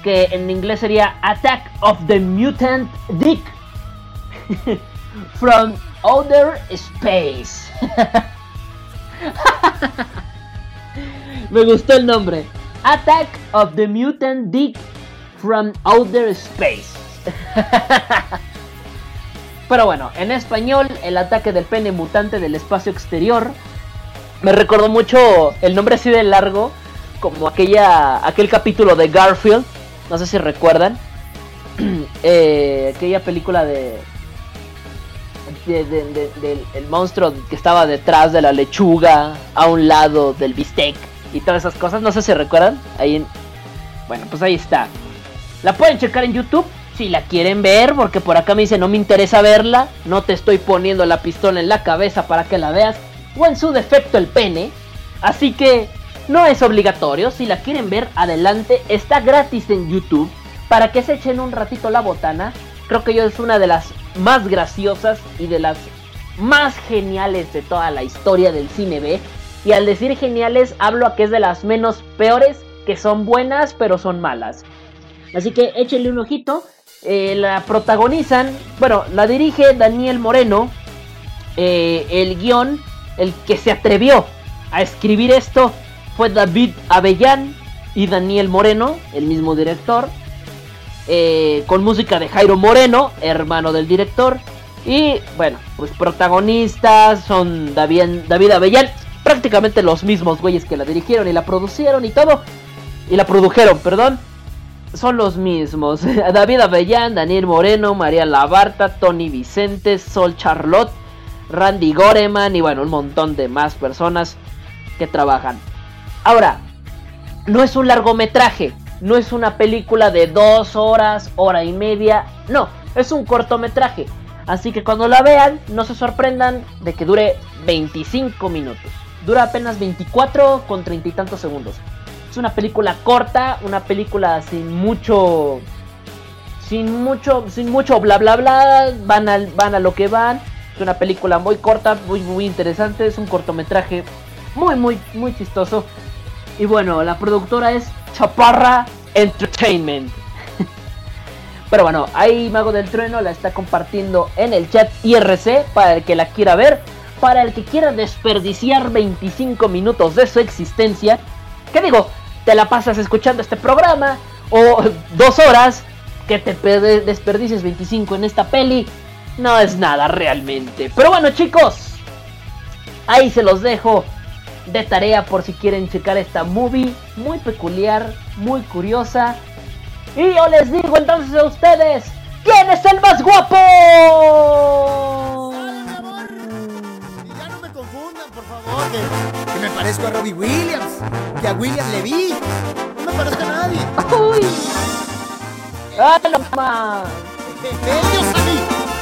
que en inglés sería Attack of the Mutant Dick from Outer Space. Me gustó el nombre. Attack of the Mutant Dick from Outer Space. Pero bueno, en español, el ataque del pene mutante del espacio exterior. Me recordó mucho el nombre así de largo, como aquella, aquel capítulo de Garfield. No sé si recuerdan. eh, aquella película de, de- de- de- del el monstruo que estaba detrás de la lechuga, a un lado del bistec y todas esas cosas. No sé si recuerdan. Ahí en- Bueno, pues ahí está. La pueden checar en YouTube si la quieren ver, porque por acá me dice no me interesa verla. No te estoy poniendo la pistola en la cabeza para que la veas. O en su defecto el pene. Así que no es obligatorio. Si la quieren ver, adelante. Está gratis en YouTube. Para que se echen un ratito la botana. Creo que yo es una de las más graciosas y de las más geniales de toda la historia del cine B. Y al decir geniales, hablo a que es de las menos peores, que son buenas, pero son malas. Así que échenle un ojito. Eh, la protagonizan, bueno, la dirige Daniel Moreno. Eh, el guion, el que se atrevió a escribir esto, fue David Avellán y Daniel Moreno, el mismo director. Eh, con música de Jairo Moreno, hermano del director. Y bueno, pues protagonistas son David, David Avellán, prácticamente los mismos güeyes que la dirigieron y la producieron y todo. Y la produjeron, perdón. Son los mismos. David Avellán, Daniel Moreno, María Labarta, Tony Vicente, Sol Charlotte, Randy Goreman y bueno, un montón de más personas que trabajan. Ahora, no es un largometraje, no es una película de dos horas, hora y media, no, es un cortometraje. Así que cuando la vean, no se sorprendan de que dure 25 minutos. Dura apenas 24 con treinta y tantos segundos. Es una película corta, una película sin mucho. Sin mucho. Sin mucho bla bla bla. Van, van a lo que van. Es una película muy corta, muy, muy interesante. Es un cortometraje muy, muy, muy chistoso. Y bueno, la productora es Chaparra Entertainment. Pero bueno, ahí Mago del Trueno la está compartiendo en el chat IRC para el que la quiera ver. Para el que quiera desperdiciar 25 minutos de su existencia. ¿Qué digo? Te la pasas escuchando este programa. O dos horas. Que te pe- desperdicies 25 en esta peli. No es nada realmente. Pero bueno chicos. Ahí se los dejo de tarea por si quieren checar esta movie. Muy peculiar, muy curiosa. Y yo les digo entonces a ustedes, ¿quién es el más guapo? Que, que me parezco a Robbie Williams, que a William Levy. No me parezco a nadie. ¡Uy! ¡Ah, no más! ¡Ellos a mí!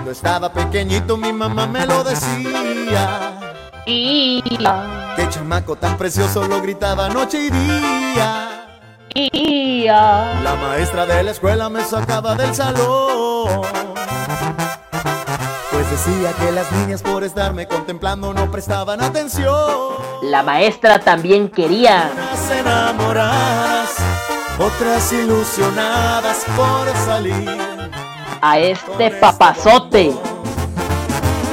Cuando estaba pequeñito mi mamá me lo decía. Que chamaco tan precioso lo gritaba noche y día. La maestra de la escuela me sacaba del salón. Pues decía que las niñas por estarme contemplando no prestaban atención. La maestra también quería. Unas enamoradas, otras ilusionadas por salir. A este papazote.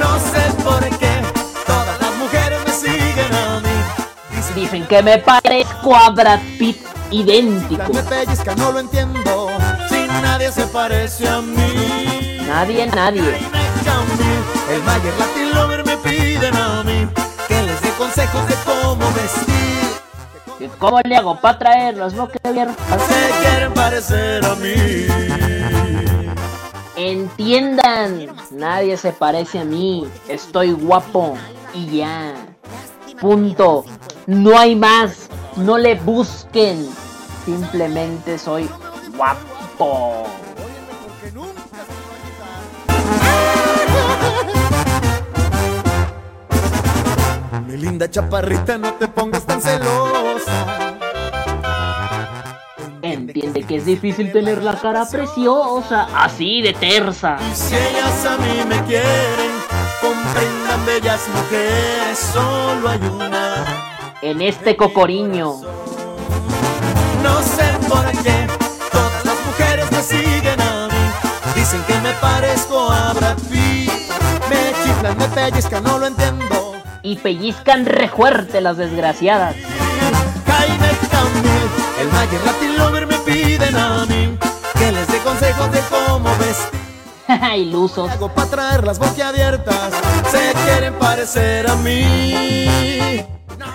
No sé por qué todas las mujeres me siguen a mí. Dicen que me parezco a Brad Pitt idéntico. Me pellizca, no lo entiendo. Si nadie se parece a mí. Nadie, nadie. El Mayer Latin Lover me piden a mí que les dé consejos de cómo vestir. ¿Y ¿Cómo le hago para traerlos? No que ver. Se quieren parecer a mí. Entiendan, nadie se parece a mí. Estoy guapo y ya. Punto. No hay más. No le busquen. Simplemente soy guapo. Mi linda chaparrita, no te pongas tan celosa. Entiende que es difícil tener la cara preciosa, así de tersa. Si ellas a mí me quieren, comprendan bellas mujeres, solo hay una. En este cocoriño. No sé por qué todas las mujeres me siguen a mí. Dicen que me parezco a Brad Pitt. Me chiflan, me pellizcan, no lo entiendo. Y pellizcan re fuerte las desgraciadas. Jaime Camil, el Mayer Latin Lover me piden a mí que les dé consejos de cómo vestir. Ilusos. Hago para traer las boquiabiertas, se quieren parecer a mí.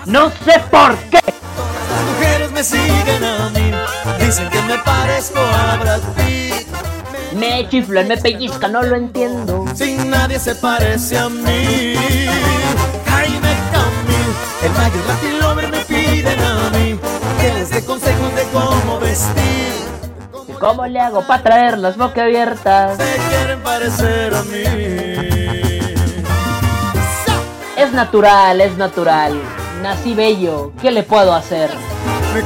No sé por qué. Las mujeres me siguen a mí, dicen que me parezco a Brad Pitt. Me chiflan, me pellizcan, no lo entiendo. Sin nadie se parece a mí. Jaime Camil, el mayor Latin Lover me piden a mí que les dé consejos de cómo vestir. ¿Cómo le hago para traer las boca abiertas? Se quieren parecer a mí. Es natural, es natural. Nací bello. ¿Qué le puedo hacer? ¿Me.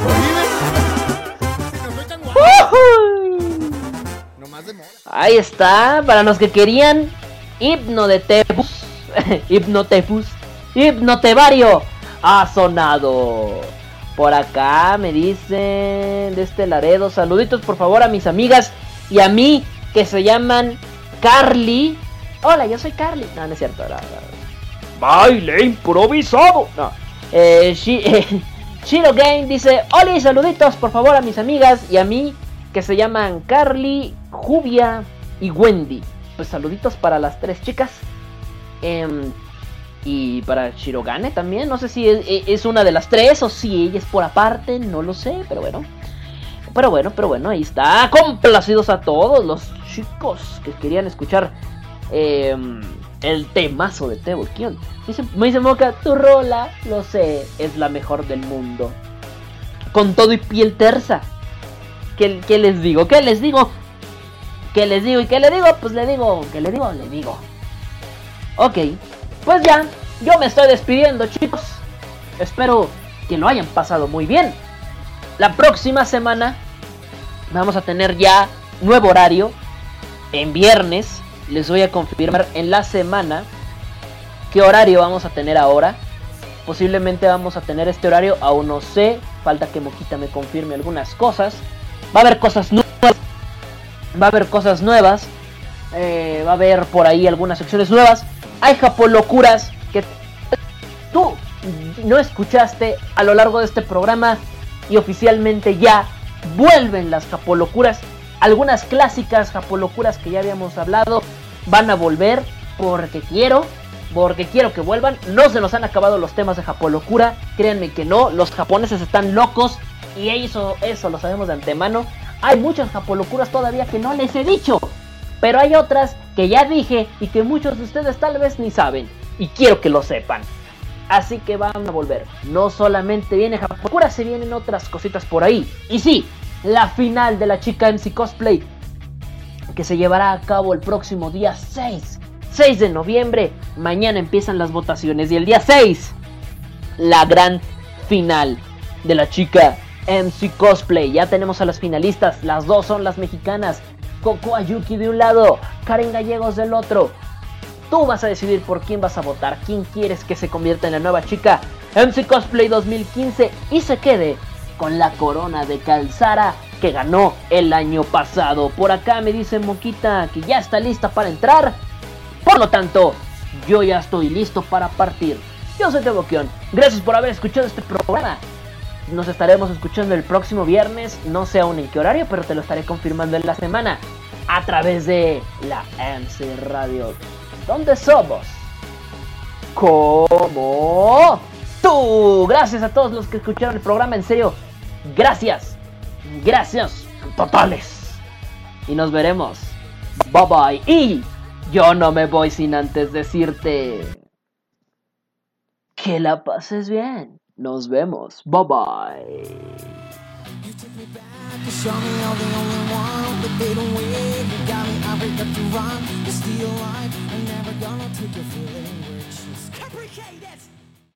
Ahí está, para los que querían Hipno de Tepus, Hipnotepus, Hipnotevario ha sonado. Por acá me dicen de este Laredo, saluditos por favor a mis amigas y a mí que se llaman Carly. Hola, yo soy Carly. No, no es cierto. no, no. Baile improvisado. No. Eh, Shi- eh, Shiro Game dice, Oli, saluditos por favor a mis amigas y a mí que se llaman Carly, Jubia y Wendy. Pues saluditos para las tres chicas. Em, y para Shirogane también. No sé si es, es una de las tres o si ella es por aparte. No lo sé, pero bueno. Pero bueno, pero bueno, ahí está. Complacidos a todos los chicos que querían escuchar em, el temazo de Tebolkion. Me dice Moca, tu rola, lo sé, es la mejor del mundo. Con todo y piel tersa. ¿Qué, qué les digo? ¿Qué les digo? ¿Qué les digo? ¿Y qué le digo? Pues le digo, ¿qué le digo? Le digo. Ok, pues ya, yo me estoy despidiendo chicos. Espero que lo hayan pasado muy bien. La próxima semana vamos a tener ya nuevo horario. En viernes les voy a confirmar en la semana qué horario vamos a tener ahora. Posiblemente vamos a tener este horario, aún no sé. Falta que Moquita me confirme algunas cosas. Va a haber cosas nuevas. Va a haber cosas nuevas. eh, va a haber por ahí algunas secciones nuevas. Hay japolocuras que tú no escuchaste a lo largo de este programa. Y oficialmente ya vuelven las japolocuras. Algunas clásicas japolocuras que ya habíamos hablado van a volver porque quiero. Porque quiero que vuelvan. No se nos han acabado los temas de Japolocura. Créanme que no. Los japoneses están locos. Y eso, eso lo sabemos de antemano. Hay muchas Japolocuras todavía que no les he dicho. Pero hay otras que ya dije y que muchos de ustedes tal vez ni saben. Y quiero que lo sepan. Así que van a volver. No solamente viene Japolocura, se vienen otras cositas por ahí. Y sí, la final de la chica MC Cosplay. Que se llevará a cabo el próximo día 6. 6 de noviembre. Mañana empiezan las votaciones. Y el día 6, la gran final de la chica MC Cosplay. Ya tenemos a las finalistas. Las dos son las mexicanas. Coco Ayuki de un lado, Karen Gallegos del otro. Tú vas a decidir por quién vas a votar, quién quieres que se convierta en la nueva chica MC Cosplay 2015 y se quede con la corona de Calzara que ganó el año pasado. Por acá me dice Moquita que ya está lista para entrar. Por lo tanto, yo ya estoy listo para partir. Yo soy Teboquión. Gracias por haber escuchado este programa. Nos estaremos escuchando el próximo viernes. No sé aún en qué horario, pero te lo estaré confirmando en la semana. A través de la MC Radio. ¿Dónde somos? Como tú. Gracias a todos los que escucharon el programa. En serio, gracias. Gracias totales. Y nos veremos. Bye bye. Y yo no me voy sin antes decirte que la pases bien. Nos vemos. Bye bye.